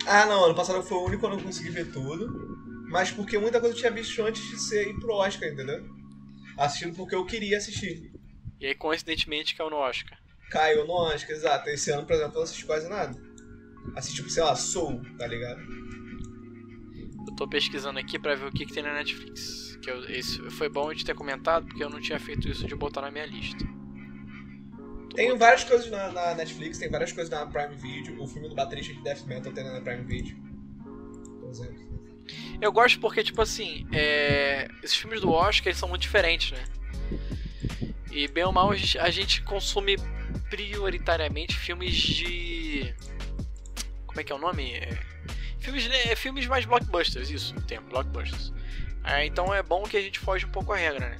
Ah, não, ano passado foi o único ano que eu consegui ver tudo. Mas porque muita coisa eu tinha visto antes de ser ir pro Oscar, entendeu? Assistindo porque eu queria assistir. E aí, coincidentemente, caiu no Oscar. Caiu no Oscar, exato. Esse ano, por exemplo, eu não assisti quase nada. Assisti, tipo, sei lá, Soul, tá ligado? Eu tô pesquisando aqui pra ver o que, que tem na Netflix. Que eu, esse foi bom de ter comentado, porque eu não tinha feito isso de botar na minha lista. Tô Tem botando- várias coisas na, na Netflix, tem várias coisas na Prime Video. O filme do baterista de Death Metal tem na Prime Video. Por exemplo. Eu gosto porque, tipo assim, é, esses filmes do Oscar eles são muito diferentes, né? E bem ou mal a gente, a gente consome prioritariamente filmes de. como é que é o nome? É, filmes, é, filmes mais blockbusters, isso, tem, blockbusters. É, então é bom que a gente foge um pouco a regra, né?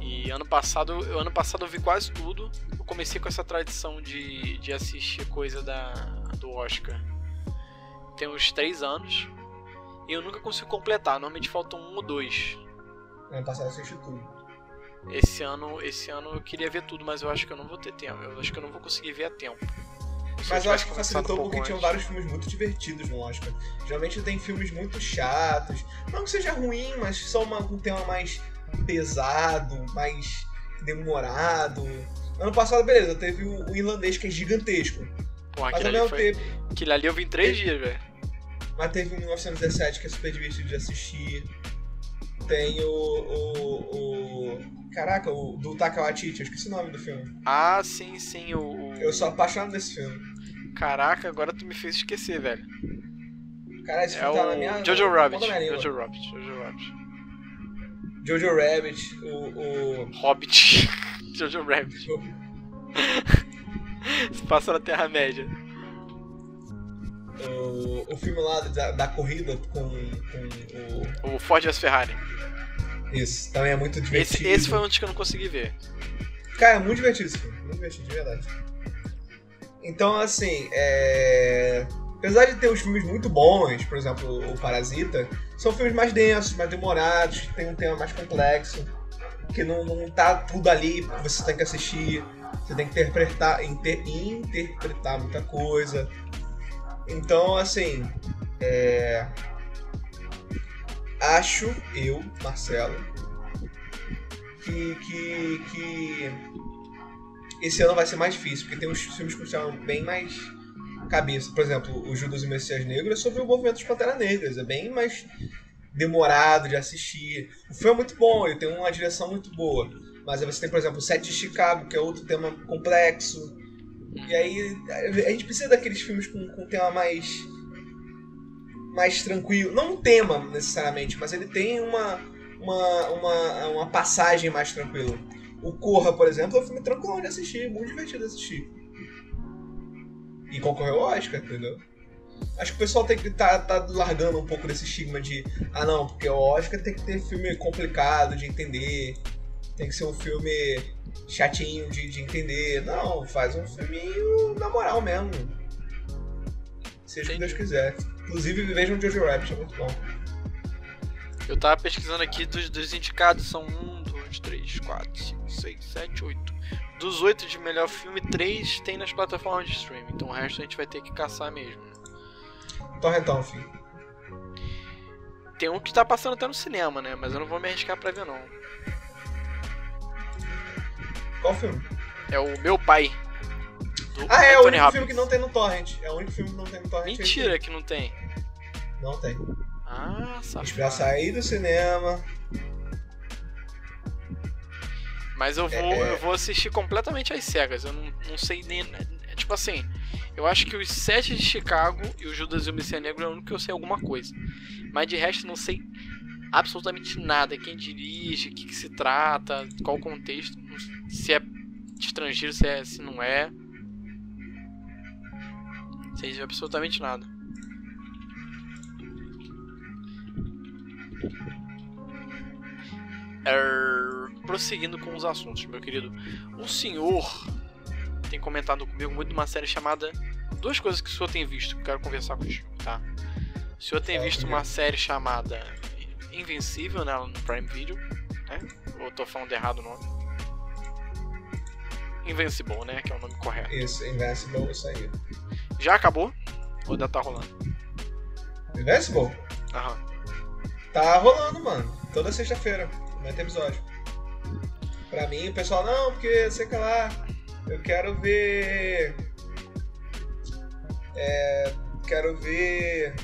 E ano passado, ano passado eu vi quase tudo. Eu comecei com essa tradição de, de assistir coisa da, do Oscar. Tem uns três anos. E eu nunca consigo completar. Normalmente faltam um ou dois. Ano passado eu assisti tudo. Esse ano, esse ano eu queria ver tudo, mas eu acho que eu não vou ter tempo. Eu acho que eu não vou conseguir ver a tempo. Se mas eu, eu acho que facilitou um porque antes. tinham vários filmes muito divertidos no Oscar. Geralmente tem filmes muito chatos. Não que seja ruim, mas só uma, um tema mais pesado, mais demorado. Ano passado, beleza, teve o, o irlandês que é gigantesco. Pô, mas ao mesmo foi... tempo. Aquilo ali eu vi em três dias, velho. Mas teve o 1917 que é super divertido de assistir. Tem o. o, o... Caraca, o do Taka Waititi, eu esqueci o nome do filme. Ah, sim, sim, o. Eu sou apaixonado desse filme. Caraca, agora tu me fez esquecer, velho. Cara, esse é filme tá na minha. Jojo Rabbit. Jojo Rabbit. Jojo Rabbit. Jojo Rabbit, o. o... Hobbit. Jojo Rabbit. Se passa na Terra-média. O, o filme lá da, da corrida com, com o. O Ford vs Ferrari. Isso, também é muito divertido. Esse, esse foi um dos que eu não consegui ver. Cara, é muito divertido esse filme. Muito divertido, de verdade. Então, assim, é... apesar de ter uns filmes muito bons, por exemplo, o Parasita, são filmes mais densos, mais demorados, que tem um tema mais complexo, que não, não tá tudo ali que você tem que assistir, você tem que interpretar, inter, interpretar muita coisa. Então, assim, é... acho eu, Marcelo, que, que, que esse ano vai ser mais difícil, porque tem uns filmes que são bem mais cabeça. Por exemplo, o Judas e o Messias Negro é sobre o movimento dos Panteras Negras. É bem mais demorado de assistir. O filme é muito bom, ele tem uma direção muito boa. Mas aí você tem, por exemplo, o Sete de Chicago, que é outro tema complexo. E aí a gente precisa daqueles filmes com, com tema mais. mais tranquilo. Não um tema necessariamente, mas ele tem uma, uma, uma, uma passagem mais tranquila. O Corra, por exemplo, é um filme tranquilo de assistir, muito divertido de assistir. E concorreu ao Oscar, entendeu? Acho que o pessoal tem que tá, tá largando um pouco desse estigma de ah não, porque o Oscar tem que ter filme complicado de entender, tem que ser um filme chatinho de, de entender. Não, faz um filminho na moral mesmo. Seja o que Deus quiser. Inclusive vejam o Jojo Rabbit, é muito bom. Eu tava pesquisando aqui dos, dos indicados, são um, dois, três, quatro, cinco, seis, sete, oito. Dos oito de melhor filme, três tem nas plataformas de streaming. Então o resto a gente vai ter que caçar mesmo. Torrentão, filho. Tem um que tá passando até no cinema, né? Mas eu não vou me arriscar pra ver, não. Qual filme? É o Meu Pai. ah, é o único Hopkins. filme que não tem no Torrent. É o único filme que não tem no Torrent. Mentira que não tem. Não tem. Ah, safado. Esperar sair do cinema. Mas eu vou, é... eu vou assistir completamente às cegas. Eu não, não sei nem. É, tipo assim, eu acho que os sete de Chicago e o Judas e o Messias Negro é o único que eu sei alguma coisa. Mas de resto não sei absolutamente nada. Quem dirige, o que, que, se trata, qual o contexto, se é estrangeiro, se, é, se não é. Não sei absolutamente nada. Er, prosseguindo com os assuntos, meu querido. O senhor tem comentado comigo muito uma série chamada. Duas coisas que o senhor tem visto que eu quero conversar contigo, tá? O senhor tem visto uma série chamada Invencível né, no Prime Video, né? Ou tô falando errado o nome? Invincible, né? Que é o nome correto. Isso, Invincible, isso aí. Já acabou? Ou ainda tá rolando? Invincible? Aham. Tá rolando, mano. Toda sexta-feira. Vai ter episódio. Pra mim, o pessoal, não, porque sei que lá, eu quero ver. É, quero ver.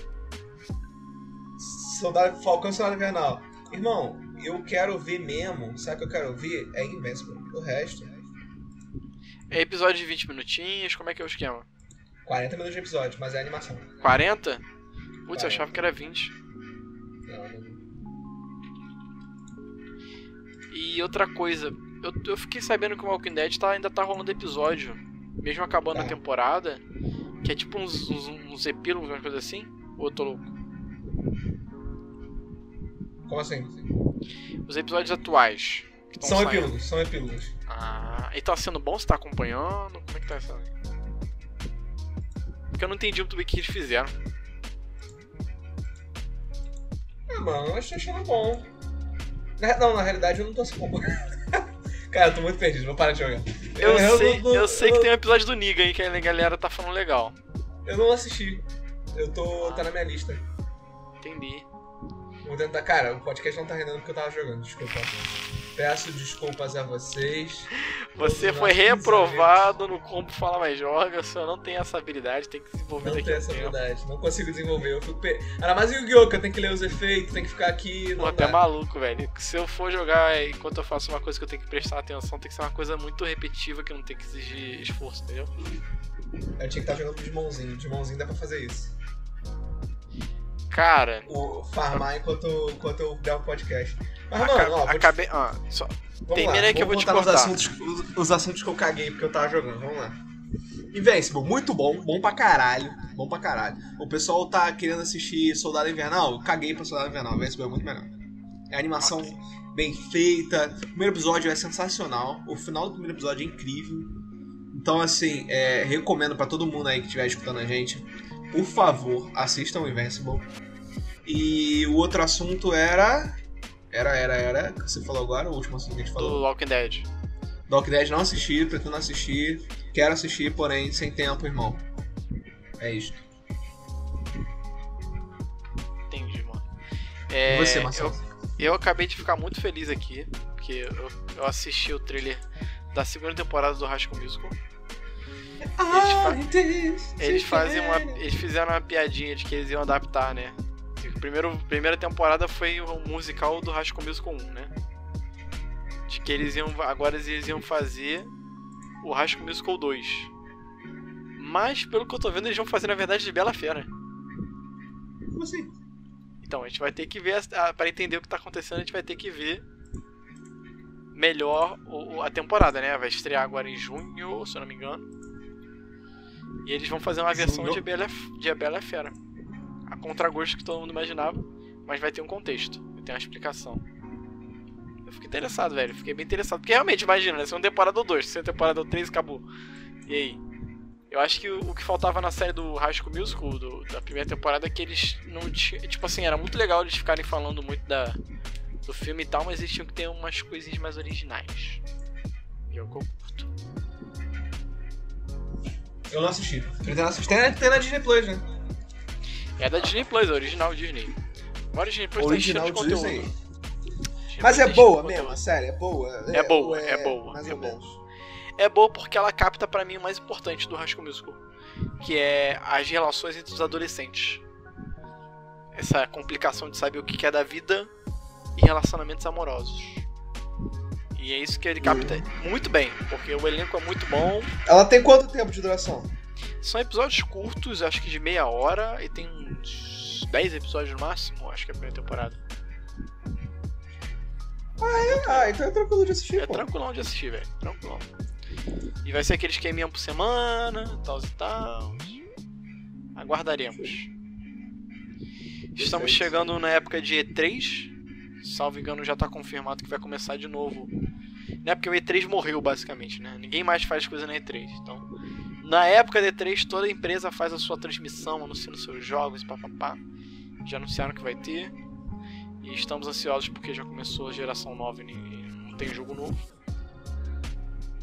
Soldado Falcão e Soldado Invernal. Irmão, eu quero ver mesmo. Sabe o que eu quero ver? É Invincible. O resto. É episódio de 20 minutinhos, como é que é o esquema? 40 minutos de episódio, mas é animação. 40? Putz, eu achava que era 20. Não, não e outra coisa, eu, eu fiquei sabendo que o Walking Dead tá, ainda tá rolando episódio. Mesmo acabando a temporada. Que é tipo uns, uns, uns epílogos, uma coisa assim? Ou eu tô louco? Como assim? Os episódios atuais. São saindo. epílogos, são epílogos. Ah, e tá sendo bom? Você tá acompanhando? Como é que tá essa. Porque eu não entendi muito bem o que eles fizeram. Ah, mano, eu estou achando bom. Na- não, na realidade eu não tô assim acompanhando. Cara, eu tô muito perdido, vou parar de jogar. Eu, sei, não- eu sei que eu- tem um episódio do Niga aí que a galera tá falando legal. Eu não assisti. Eu tô. tá na minha lista. Entendi. Vou tentar. Cara, o podcast não tá rendendo porque eu tava jogando, desculpa. Peço desculpas a vocês. Você foi reprovado no combo Fala Mais Joga, você não tem essa habilidade, tem que desenvolver Não daqui tenho a essa habilidade, não consigo desenvolver. Eu fico pe... Ainda mais em Yu-Gi-Oh! que eu tenho que ler os efeitos, tenho que ficar aqui. Pô, Não até maluco, velho. Se eu for jogar enquanto eu faço uma coisa que eu tenho que prestar atenção, tem que ser uma coisa muito repetitiva que não tem que exigir esforço, entendeu? Eu tinha que estar jogando de mãozinho. De mãozinho dá pra fazer isso. Cara, O farmar enquanto, enquanto eu der o podcast. Mas, aca- mano, ó, vou te- acabei. Ah, só. vamos lá, aí que eu vou te nos cortar. Assuntos, os, os assuntos que eu caguei porque eu tava jogando. Vamos lá. Invincible, muito bom, bom pra caralho. Bom pra caralho. O pessoal tá querendo assistir Soldado Invernal? Eu caguei pra Soldado Invernal. Invincible é muito melhor. É animação bem feita. O primeiro episódio é sensacional. O final do primeiro episódio é incrível. Então, assim, é, recomendo pra todo mundo aí que estiver escutando a gente. Por favor, assistam o Invincible. E o outro assunto era. Era, era, era. Que você falou agora, o último assunto que a gente Do falou. Walking Dead. Doc 10 não assisti, pretendo assistir. Quero assistir, porém, sem tempo, irmão. É isto. Entendi, mano. E É, você, Marcelo? eu, eu acabei de ficar muito feliz aqui, porque eu, eu assisti o trailer da segunda temporada do School Musical. Eles fazem uma, eles fizeram uma piadinha de que eles iam adaptar, né? Primeiro, primeira temporada foi o musical do High School Musical 1, né? De que eles iam agora eles iam fazer o High School Musical 2. Mas pelo que eu tô vendo, eles vão fazer na verdade de Bela Fera. Como assim? Então, a gente vai ter que ver, a- pra entender o que tá acontecendo, a gente vai ter que ver melhor a temporada, né? Vai estrear agora em junho, se eu não me engano. E eles vão fazer uma versão de Bela, de Bela Fera. A contragosto que todo mundo imaginava, mas vai ter um contexto, vai ter uma explicação. Eu fiquei interessado, velho. Fiquei bem interessado. Porque realmente, imagina, né? Segunda temporada ou 2, segunda temporada ou 3 acabou. E aí? Eu acho que o, que faltava na série do School Musical, do- da primeira temporada, é que eles não tinham. Tipo assim, era muito legal eles ficarem falando muito da, do filme e tal, mas eles tinham que ter umas coisinhas mais originais. E é eu curto. Eu não assisti. Tem, tem na Disney Plus, né? É da Disney Plus, é original Disney. Agora Disney Plus Original tá enchendo de Disney. conteúdo. Disney Mas é tá enchendo boa mesmo, a série, é boa. É boa, ou é boa, é boa. menos. É boa porque ela capta pra mim o mais importante do High School Musical, que é as relações entre os adolescentes. Essa complicação de saber o que é da vida e relacionamentos amorosos. E é isso que ele capta muito bem, porque o elenco é muito bom. Ela tem quanto tempo de duração? São episódios curtos, acho que de meia hora, e tem uns 10 episódios no máximo, acho que é a primeira temporada. Ah, então é tranquilo de assistir, É pô. tranquilão de assistir, velho. Tranquilão. E vai ser aquele esqueminha por semana, tal e tal. Aguardaremos. Estamos chegando na época de E3. Salvo engano, já tá confirmado que vai começar de novo. Não é porque o E3 morreu, basicamente, né? Ninguém mais faz coisa na E3. Então, na época da E3, toda empresa faz a sua transmissão, anunciando seus jogos e papapá. Já anunciaram que vai ter. E estamos ansiosos porque já começou a geração nova e não tem jogo novo.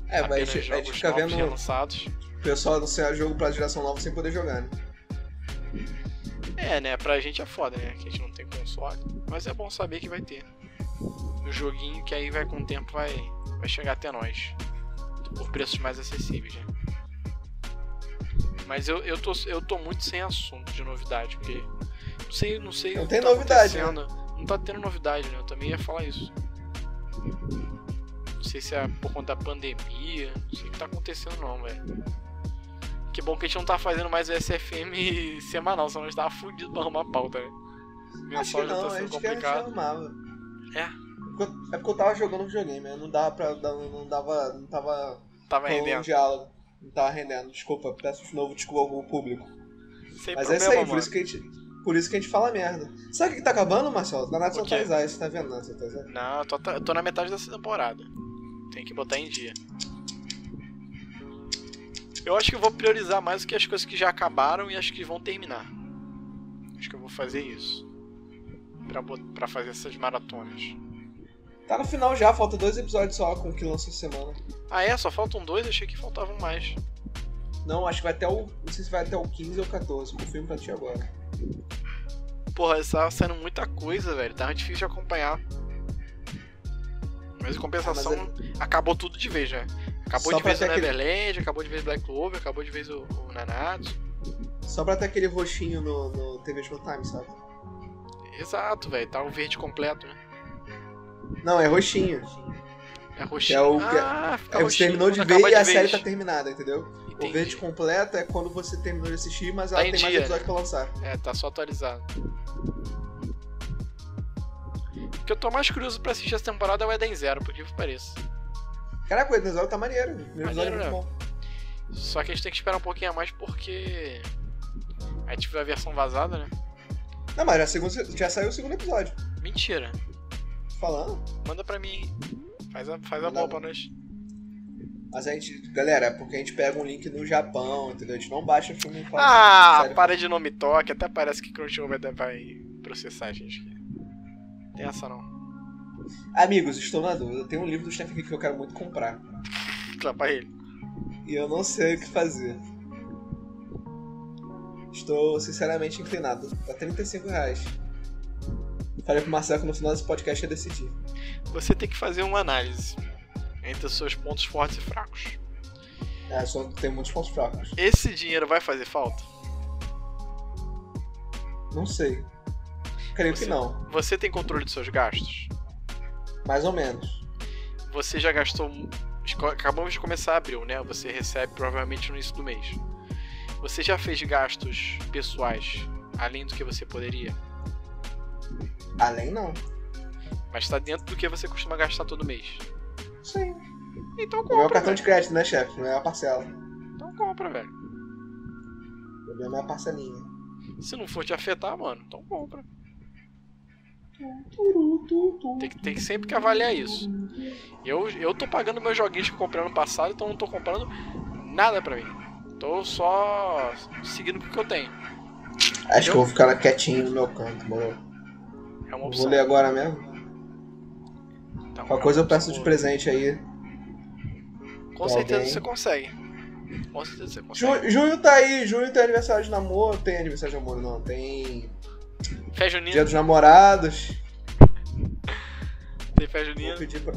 É, mas a gente, a gente fica vendo relançados. o pessoal anunciar jogo pra geração nova sem poder jogar, né? É, né? Pra gente é foda, né? Que a gente não tem console. Mas é bom saber que vai ter. Um joguinho que aí vai com o tempo vai, vai chegar até nós. Por preços mais acessíveis, né? Mas eu, eu, tô, eu tô muito sem assunto de novidade, porque. Não sei, não sei. Não tem tá novidade, né? Não tá tendo novidade, né? Eu também ia falar isso. Não sei se é por conta da pandemia. Não sei o que tá acontecendo não, velho. Que bom que a gente não tá fazendo mais o SFM semanal, senão a gente tava fudido pra arrumar pauta? Acho Mensal que já não, tá a sendo complicado. arrumava. É. É porque eu tava jogando videogame, né? não dava pra. Não dava. Não tava Tava rolando um rendendo. diálogo. Não tava rendendo. Desculpa, peço de novo desculpa ao público. Sem Mas problema, é isso aí, por isso que a gente. Por isso que a gente fala merda. Sabe o que tá acabando, Marcelo? Tá na quê? atualizar, você tá vendo? Você tá vendo? Não, eu tô, tô na metade dessa temporada. Tem que botar em dia. Eu acho que eu vou priorizar mais do que as coisas que já acabaram e as que vão terminar. Acho que eu vou fazer isso. Pra, pra fazer essas maratonas. Tá no final já, falta dois episódios só com o que lança essa semana. Ah é? Só faltam dois? Achei que faltavam mais. Não, acho que vai até o. Não sei se vai até o 15 ou 14. Confirmo pra ti agora. Porra, estava saindo muita coisa, velho. Tava difícil de acompanhar. Mas em compensação, Ah, mas acabou tudo de vez, né? Acabou Só de vez o ter aquele- Neverland, acabou de vez Black Clover, acabou de vez o, o Nanatsu. Só pra ter aquele roxinho no, no TV Showtime, sabe? Exato, velho. Tá o verde completo, né? Não, é roxinho. É roxinho. É o que- ah, fica É, você roxinho terminou de ver e a vez. série tá terminada, entendeu? Entendi. O verde completo é quando você terminou de assistir, mas ela Tá em tem mais dia, episódio pra lançar. É, tá só atualizado. O que eu tô mais curioso pra assistir essa temporada é o Eden Zero, por que pareça. Caraca, o episódio tá maneiro. O é Maneiro, muito bom. Só que a gente tem que esperar um pouquinho a mais porque. A gente viu a versão vazada, né? Não, mas já, segundo- já saiu o segundo episódio. Mentira. Falando. Manda pra mim. Faz a, faz a boa pra- nós. Mas a gente. Galera, é porque a gente pega um link no Japão, entendeu? A gente não baixa filme e fala. Ah, sério. para de nome toque. Até parece que Crunchyroll vai, vai processar a gente. Tem essa não. Amigos, estou na dúvida. Tem um livro do Stephen King que eu quero muito comprar. Clapa ele. E eu não sei o que fazer. Estou sinceramente inclinado. Tá 35 reais. Falei pro Marcelo que no final desse podcast ia decidir. Você tem que fazer uma análise entre os seus pontos fortes e fracos. É, só tem muitos pontos fracos. Esse dinheiro vai fazer falta? Não sei. Creio Você- que não. Você tem controle dos seus gastos? Mais ou menos. Você já gastou. Acabamos de começar abril, né? Você recebe provavelmente no início do mês. Você já fez gastos pessoais além do que você poderia? Além não. Mas tá dentro do que você costuma gastar todo mês. Sim. Então O meu compra. cartão de crédito, né, chefe? Não é a parcela. velho. Então compra, velho. O problema é a parcelinha. Se não for te afetar, mano, então compra. Tem que, tem que sempre que avaliar isso. Eu, eu tô pagando meus joguinhos que eu comprei ano passado, então não tô comprando nada pra mim. Tô só seguindo o que eu tenho. Acho que eu vou ficar quietinho no meu canto, mano. É uma Vou opção. ler agora mesmo. Então, Qualquer coisa eu uma peço de presente aí. Com certeza alguém. você consegue. Com certeza você consegue. Ju- junho tá aí, junho tem aniversário de namoro. Tem aniversário de namoro, não. Tem Fé dia junina. dos namorados. Tem fé Vou junina. pedir pra,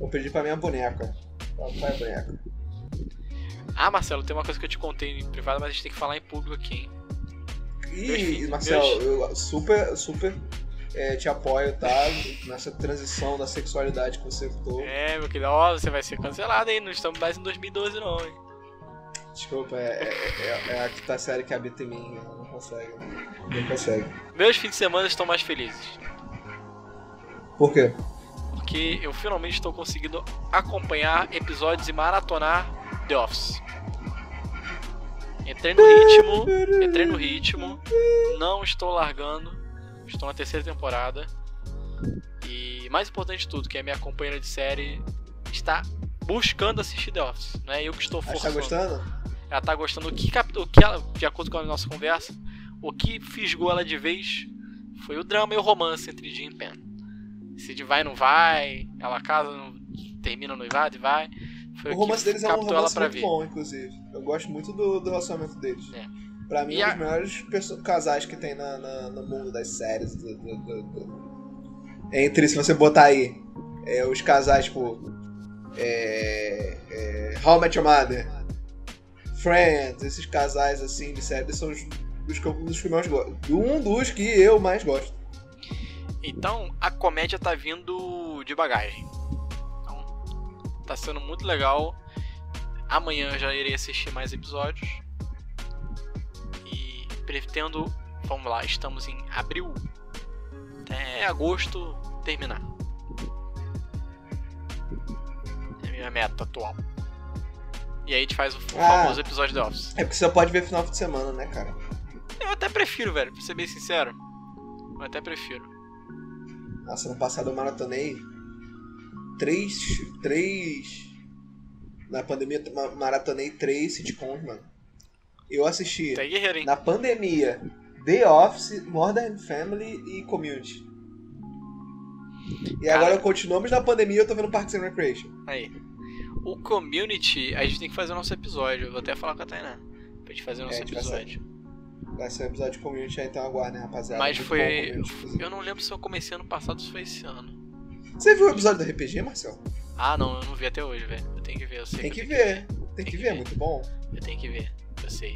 vou pedir pra minha boneca. Boneca? Ah, Marcelo, tem uma coisa que eu te contei em privado, mas a gente tem que falar em público aqui, hein? Ih, Marcelo, eu super, super é, te apoio, tá? Nessa transição da sexualidade que você optou. É, meu querido, ó, você vai ser cancelado, hein? Não estamos mais em 2012, não, hein? Desculpa, é, é, é- é a quinta série que habita em mim. Ela não consegue. Não consegue. Meus fins de semana estão mais felizes. Por quê? Porque eu finalmente estou conseguindo acompanhar episódios e maratonar The Office. Entrei no ritmo, entrei no ritmo, não estou largando, estou na terceira temporada. E mais importante de tudo, que a minha companheira de série está buscando assistir The Office. Não é eu que estou Acho que forçando. tá gostando? Ela tá gostando. O que, o que ela, de acordo com a nossa conversa, o que fisgou ela de vez foi o drama e o romance entre Jim e Pen. Se de vai não vai, ela casa, não, termina o noivado e vai. Foi O que romance deles é um ela romance muito ver. bom, inclusive. Eu gosto muito do, do relacionamento deles. É. Pra mim, E é um a- dos melhores perso- casais que tem na, na- no mundo das séries. do- do- do- Entre, se você botar aí, é, os casais, tipo. É, é, How I Met Your Mother, Friends, esses casais assim de séries são os, os que eu, os que eu mais gosto. Um dos que eu mais gosto. Então a comédia tá vindo de bagagem. Então, tá sendo muito legal. Amanhã eu já irei assistir mais episódios. Pretendo, vamos lá, estamos em abril. Até agosto terminar. É a minha meta atual. E aí a gente faz o, Ah. famoso episódio The Office. É porque você só pode ver final de semana, né, cara? Eu até prefiro, velho, pra ser bem sincero. Eu até prefiro. Nossa, ano passado eu maratonei três. três. Na pandemia eu ma- maratonei três sitcoms, mano. Eu assisti Tá guerreiro, na pandemia The Office, Modern Family e Community. E Cara. agora continuamos na pandemia eu tô vendo Parks and Recreation. Aí. O community, a gente tem que fazer o nosso episódio. Eu vou até falar com a Tainá. Pra gente fazer o É, nosso vai episódio. Vai ser um episódio de Community aí, então aguardem, rapaziada. Mas Muito foi. bom. Eu não lembro se eu comecei ano passado ou se foi esse ano. Você viu o episódio do RPG, Marcel? Ah, não, eu não vi até hoje, velho. Eu tenho que ver, eu sei. Tem eu que tenho ver. Tem que ver, é muito bom. Eu tenho que ver, eu sei.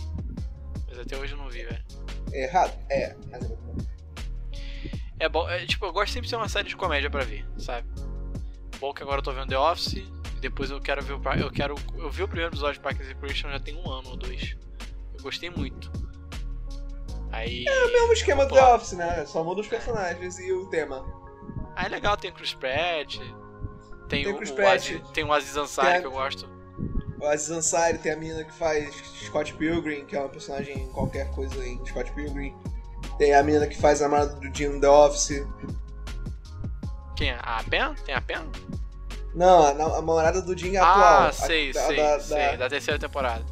Mas até hoje eu não vi, velho. É errado? É, mas é muito bom. É bom, é, tipo, eu gosto sempre de ser uma série de comédia pra ver, sabe? Bom que agora eu tô vendo The Office, depois eu quero ver o eu quero eu vi o primeiro episódio de Parks and Recreation já tem um ano ou dois. Eu gostei muito. Aí, É o mesmo esquema do. The Office, né? Só muda os personagens e o tema. aí é legal, tem o Chris Pratt, tem, Tem o, Chris o Pratt. Aziz, tem o Aziz Ansari Tem a- que eu gosto. O Aziz Ansari tem a menina que faz Scott Pilgrim, que é uma personagem em qualquer coisa em Scott Pilgrim. Tem a menina que faz a namorada do Jim no The Office. Quem é? A Pen? Tem a Pen? Não, a, a namorada do Jim atual. Ah, sei, a, sei, da- sei, da- da terceira temporada.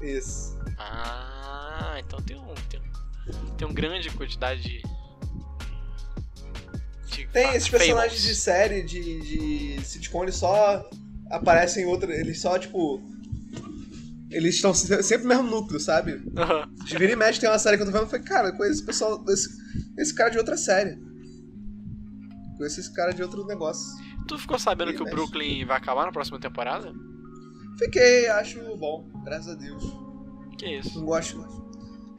Isso. Ah, então tem um tem, um- tem uma grande quantidade de de Tem esses personagens de série, de, de sitcom, eles só aparecem em outra. Eles só, tipo. Eles estão se- sempre no mesmo núcleo, sabe? De vira e mexe tem uma série que eu tô vendo e falei, cara, conheço esse pessoal. Esse, esse cara de outra série. Conheço esse cara de outro negócio. Tu ficou sabendo que o mexe. Brooklyn vai acabar na próxima temporada? Fiquei, acho bom, graças a Deus. Que isso? Não gosto.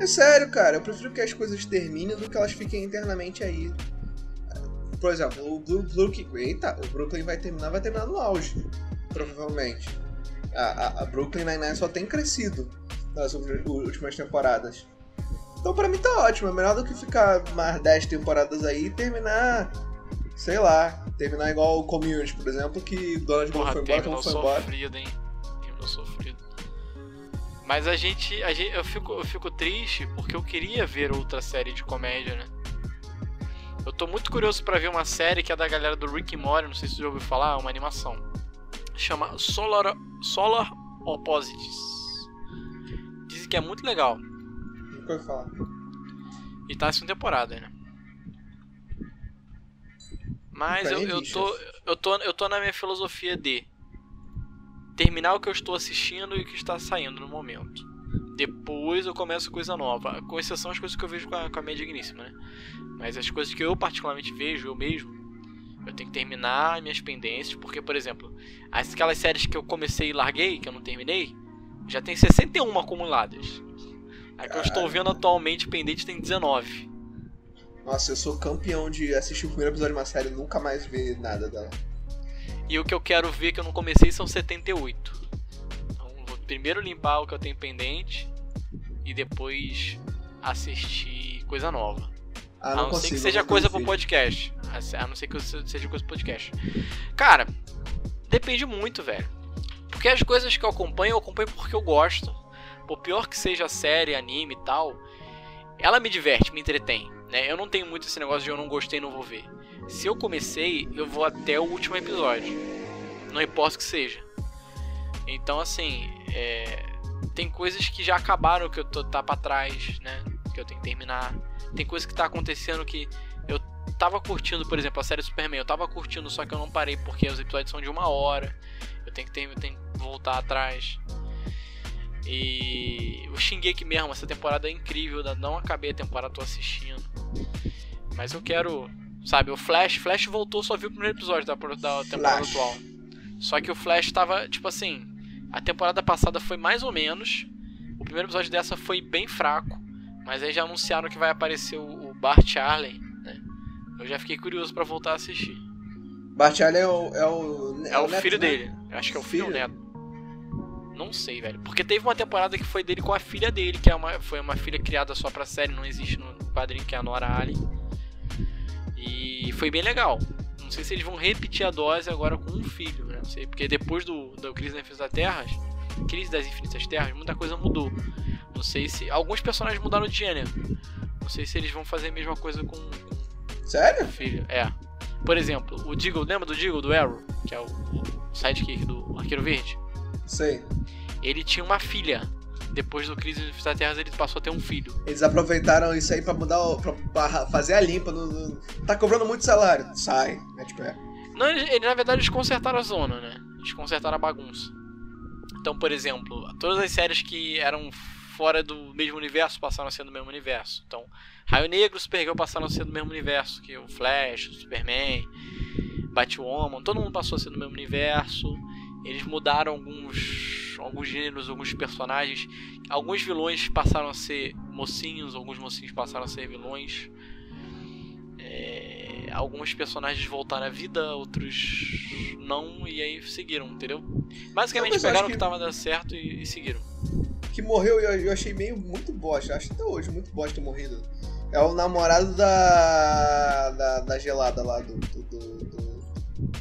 É sério, cara, eu prefiro que as coisas terminem do que elas fiquem internamente aí. Por exemplo, o Blue, Blue Eita, o Brooklyn vai terminar, vai terminar no auge, provavelmente. A, a, a Brooklyn Nine-Nine só tem crescido nas últimas temporadas. Então pra mim tá ótimo, é melhor do que ficar mais 10 temporadas aí e terminar, sei lá, terminar igual o Community, por exemplo, que Donald Glover foi embora, mundo foi embora. sofrido, hein? Terminou sofrido. Mas a gente, a gente eu, fico, eu fico triste porque eu queria ver outra série de comédia, né? Eu tô muito curioso pra ver uma série que é da galera do Rick and Morty, não sei se você já ouviu falar, é uma animação. Chama Solar, Solar Opposites. Dizem que é muito legal. Nunca ouvi falar. E tá segunda temporada, né? Mas eu, eu, tô, eu, tô, eu tô na minha filosofia de terminar o que eu estou assistindo e o que está saindo no momento. Depois eu começo coisa nova. Com exceção as coisas que eu vejo com a, com a minha digníssima, né? Mas as coisas que eu particularmente vejo, eu mesmo, eu tenho que terminar minhas pendências. Porque, por exemplo, as- aquelas séries que eu comecei e larguei, que eu não terminei, já tem 61 acumuladas. A que eu estou vendo atualmente pendente tem 19. Nossa, eu sou campeão de assistir o primeiro episódio de uma série e nunca mais ver nada dela. E o que eu quero ver que eu não comecei são 78. Então vou primeiro limpar o que eu tenho pendente e depois assistir coisa nova. Ah, a não não consigo. ser que seja não coisa pro podcast. A não ser que seja coisa pro podcast. Cara, depende muito, velho. Porque as coisas que eu acompanho, eu acompanho porque eu gosto. Por pior que seja série, anime e tal, ela me diverte, me entretém. Né? Eu não tenho muito esse negócio de eu não gostei não vou ver. Se eu comecei, eu vou até o último episódio. Não importa o que seja. Então, assim, é, tem coisas que já acabaram que eu tô tá pra trás, né? Que eu tenho que terminar. Tem coisa que tá acontecendo que eu tava curtindo, por exemplo, a série Superman. Eu tava curtindo, só que eu não parei porque os episódios são de uma hora. Eu tenho que, ter, eu tenho que voltar atrás. E o Shingeki mesmo, essa temporada é incrível. Não acabei a temporada, tô assistindo. Mas eu quero, sabe, o Flash, Flash voltou, só viu o primeiro episódio da, da temporada Flash. atual. Só que o Flash tava, tipo assim, a temporada passada foi mais ou menos. O primeiro episódio dessa foi bem fraco. Mas aí já anunciaram que vai aparecer o, o Bart Allen, né? Eu já fiquei curioso pra voltar a assistir. Bart Allen é o. É o, É o neto, filho né? dele. Acho que é o filho Filho? neto. Não sei, velho. Porque teve uma temporada que foi dele com a filha dele, que é uma, foi uma filha criada só pra série, não existe no quadrinho, que é a Nora Allen. E foi bem legal. Não sei se eles vão repetir a dose agora com um filho, né? Não sei, porque depois do, do Crise na Infância da Terra, Crise das Infinitas Terras, muita coisa mudou. Não sei se. Alguns personagens mudaram de gênero. Não sei se eles vão fazer a mesma coisa com, com Sério? filho. É. Por exemplo, o Deagle, lembra do Deagle do Arrow? Que é o, o sidekick do Arqueiro Verde? Sei. Ele tinha uma filha. Depois do Crise das Terras, ele passou a ter um filho. Eles aproveitaram isso aí pra mudar, pra, pra fazer a limpa. No, no- tá cobrando muito salário. Sai. É tipo, é. Não, ele, ele, na verdade, eles consertaram a zona, né? Eles consertaram a bagunça. Então, por exemplo, todas as séries que eram fora do mesmo universo passaram a ser do mesmo universo. Então, Raio Negro e Supergirl passaram a ser do mesmo universo que o Flash, o Superman, Batwoman. Todo mundo passou a ser do mesmo universo. Eles mudaram alguns, alguns gêneros, alguns personagens. Alguns vilões passaram a ser mocinhos, alguns mocinhos passaram a ser vilões. É, alguns personagens voltaram à vida, outros não, e aí seguiram, entendeu? Basicamente pegaram o que que- tava dando certo e, e seguiram. Que morreu e eu, achei meio muito bosta. Acho até hoje muito bosta ter morrido. É o namorado da. da, da gelada lá, do. do, do, do-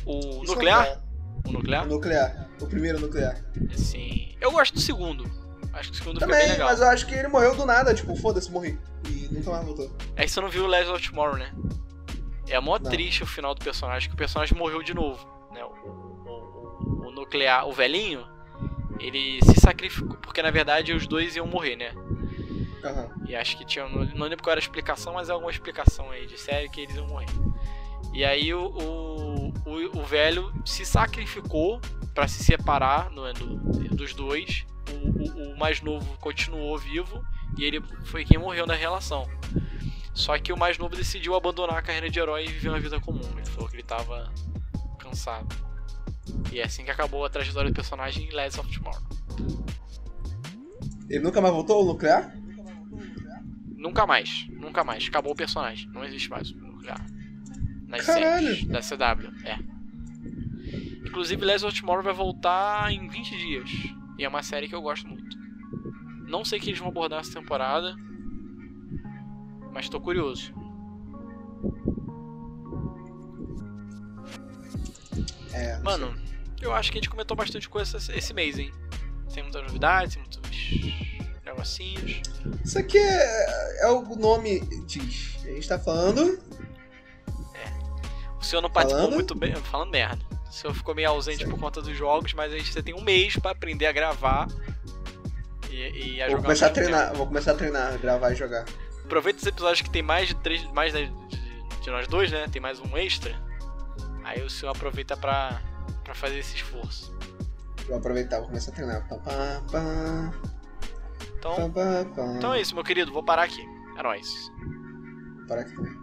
O Isso nuclear? é O O nuclear? nuclear. O primeiro nuclear. Sim. Eu gosto do segundo. Acho que o segundo foi bem Também, legal. mas eu acho que ele morreu do nada, tipo, foda-se, morri. E nunca mais voltou. Aí você não viu o Legends of Tomorrow, né? É mó Não. triste o final do personagem, que o personagem morreu de novo. Né? O, o- o nuclear, o velhinho, ele se sacrificou, porque na verdade os dois iam morrer, né? Aham. E acho que tinha. Não não lembro qual era a explicação, mas é alguma explicação aí de série que eles iam morrer. E aí o, o, o, o velho se sacrificou pra se separar no- do- dos dois. O, o- o mais novo continuou vivo e ele foi quem morreu na relação. Só que o mais novo decidiu abandonar a carreira de herói e viver uma vida comum. Ele falou que ele tava cansado. E é assim que acabou a trajetória do personagem em Legends of Tomorrow. Ele nunca mais voltou, o nuclear? Nunca mais, nunca mais. Acabou o personagem. Não existe mais o nuclear. Nas Caralho. séries da CW, é. Inclusive, Legends of Tomorrow vai voltar em 20 dias. E é uma série que eu gosto muito. Não sei o que eles vão abordar essa temporada. Mas tô curioso. É. Mano, eu acho que a gente comentou bastante coisa esse- mês, hein? Tem muitas novidades, tem muitos negocinhos. Isso aqui é, é o nome diz. A gente tá falando. O senhor não participou Falando? muito bem. Falando merda. O senhor ficou meio ausente por conta dos jogos, mas a gente você tem um mês pra aprender a gravar e, e a Vou jogar. começar a treinar, vou começar a treinar, gravar e jogar. Aproveita os episódios que tem mais de três. Mais de- de nós dois, né? Tem mais um extra. Aí o senhor aproveita pra, pra fazer esse esforço. Vou aproveitar, vou começar a treinar. Pá, pá, pá, Então, então é isso, meu querido. Vou parar aqui. É nóis. Para aqui também.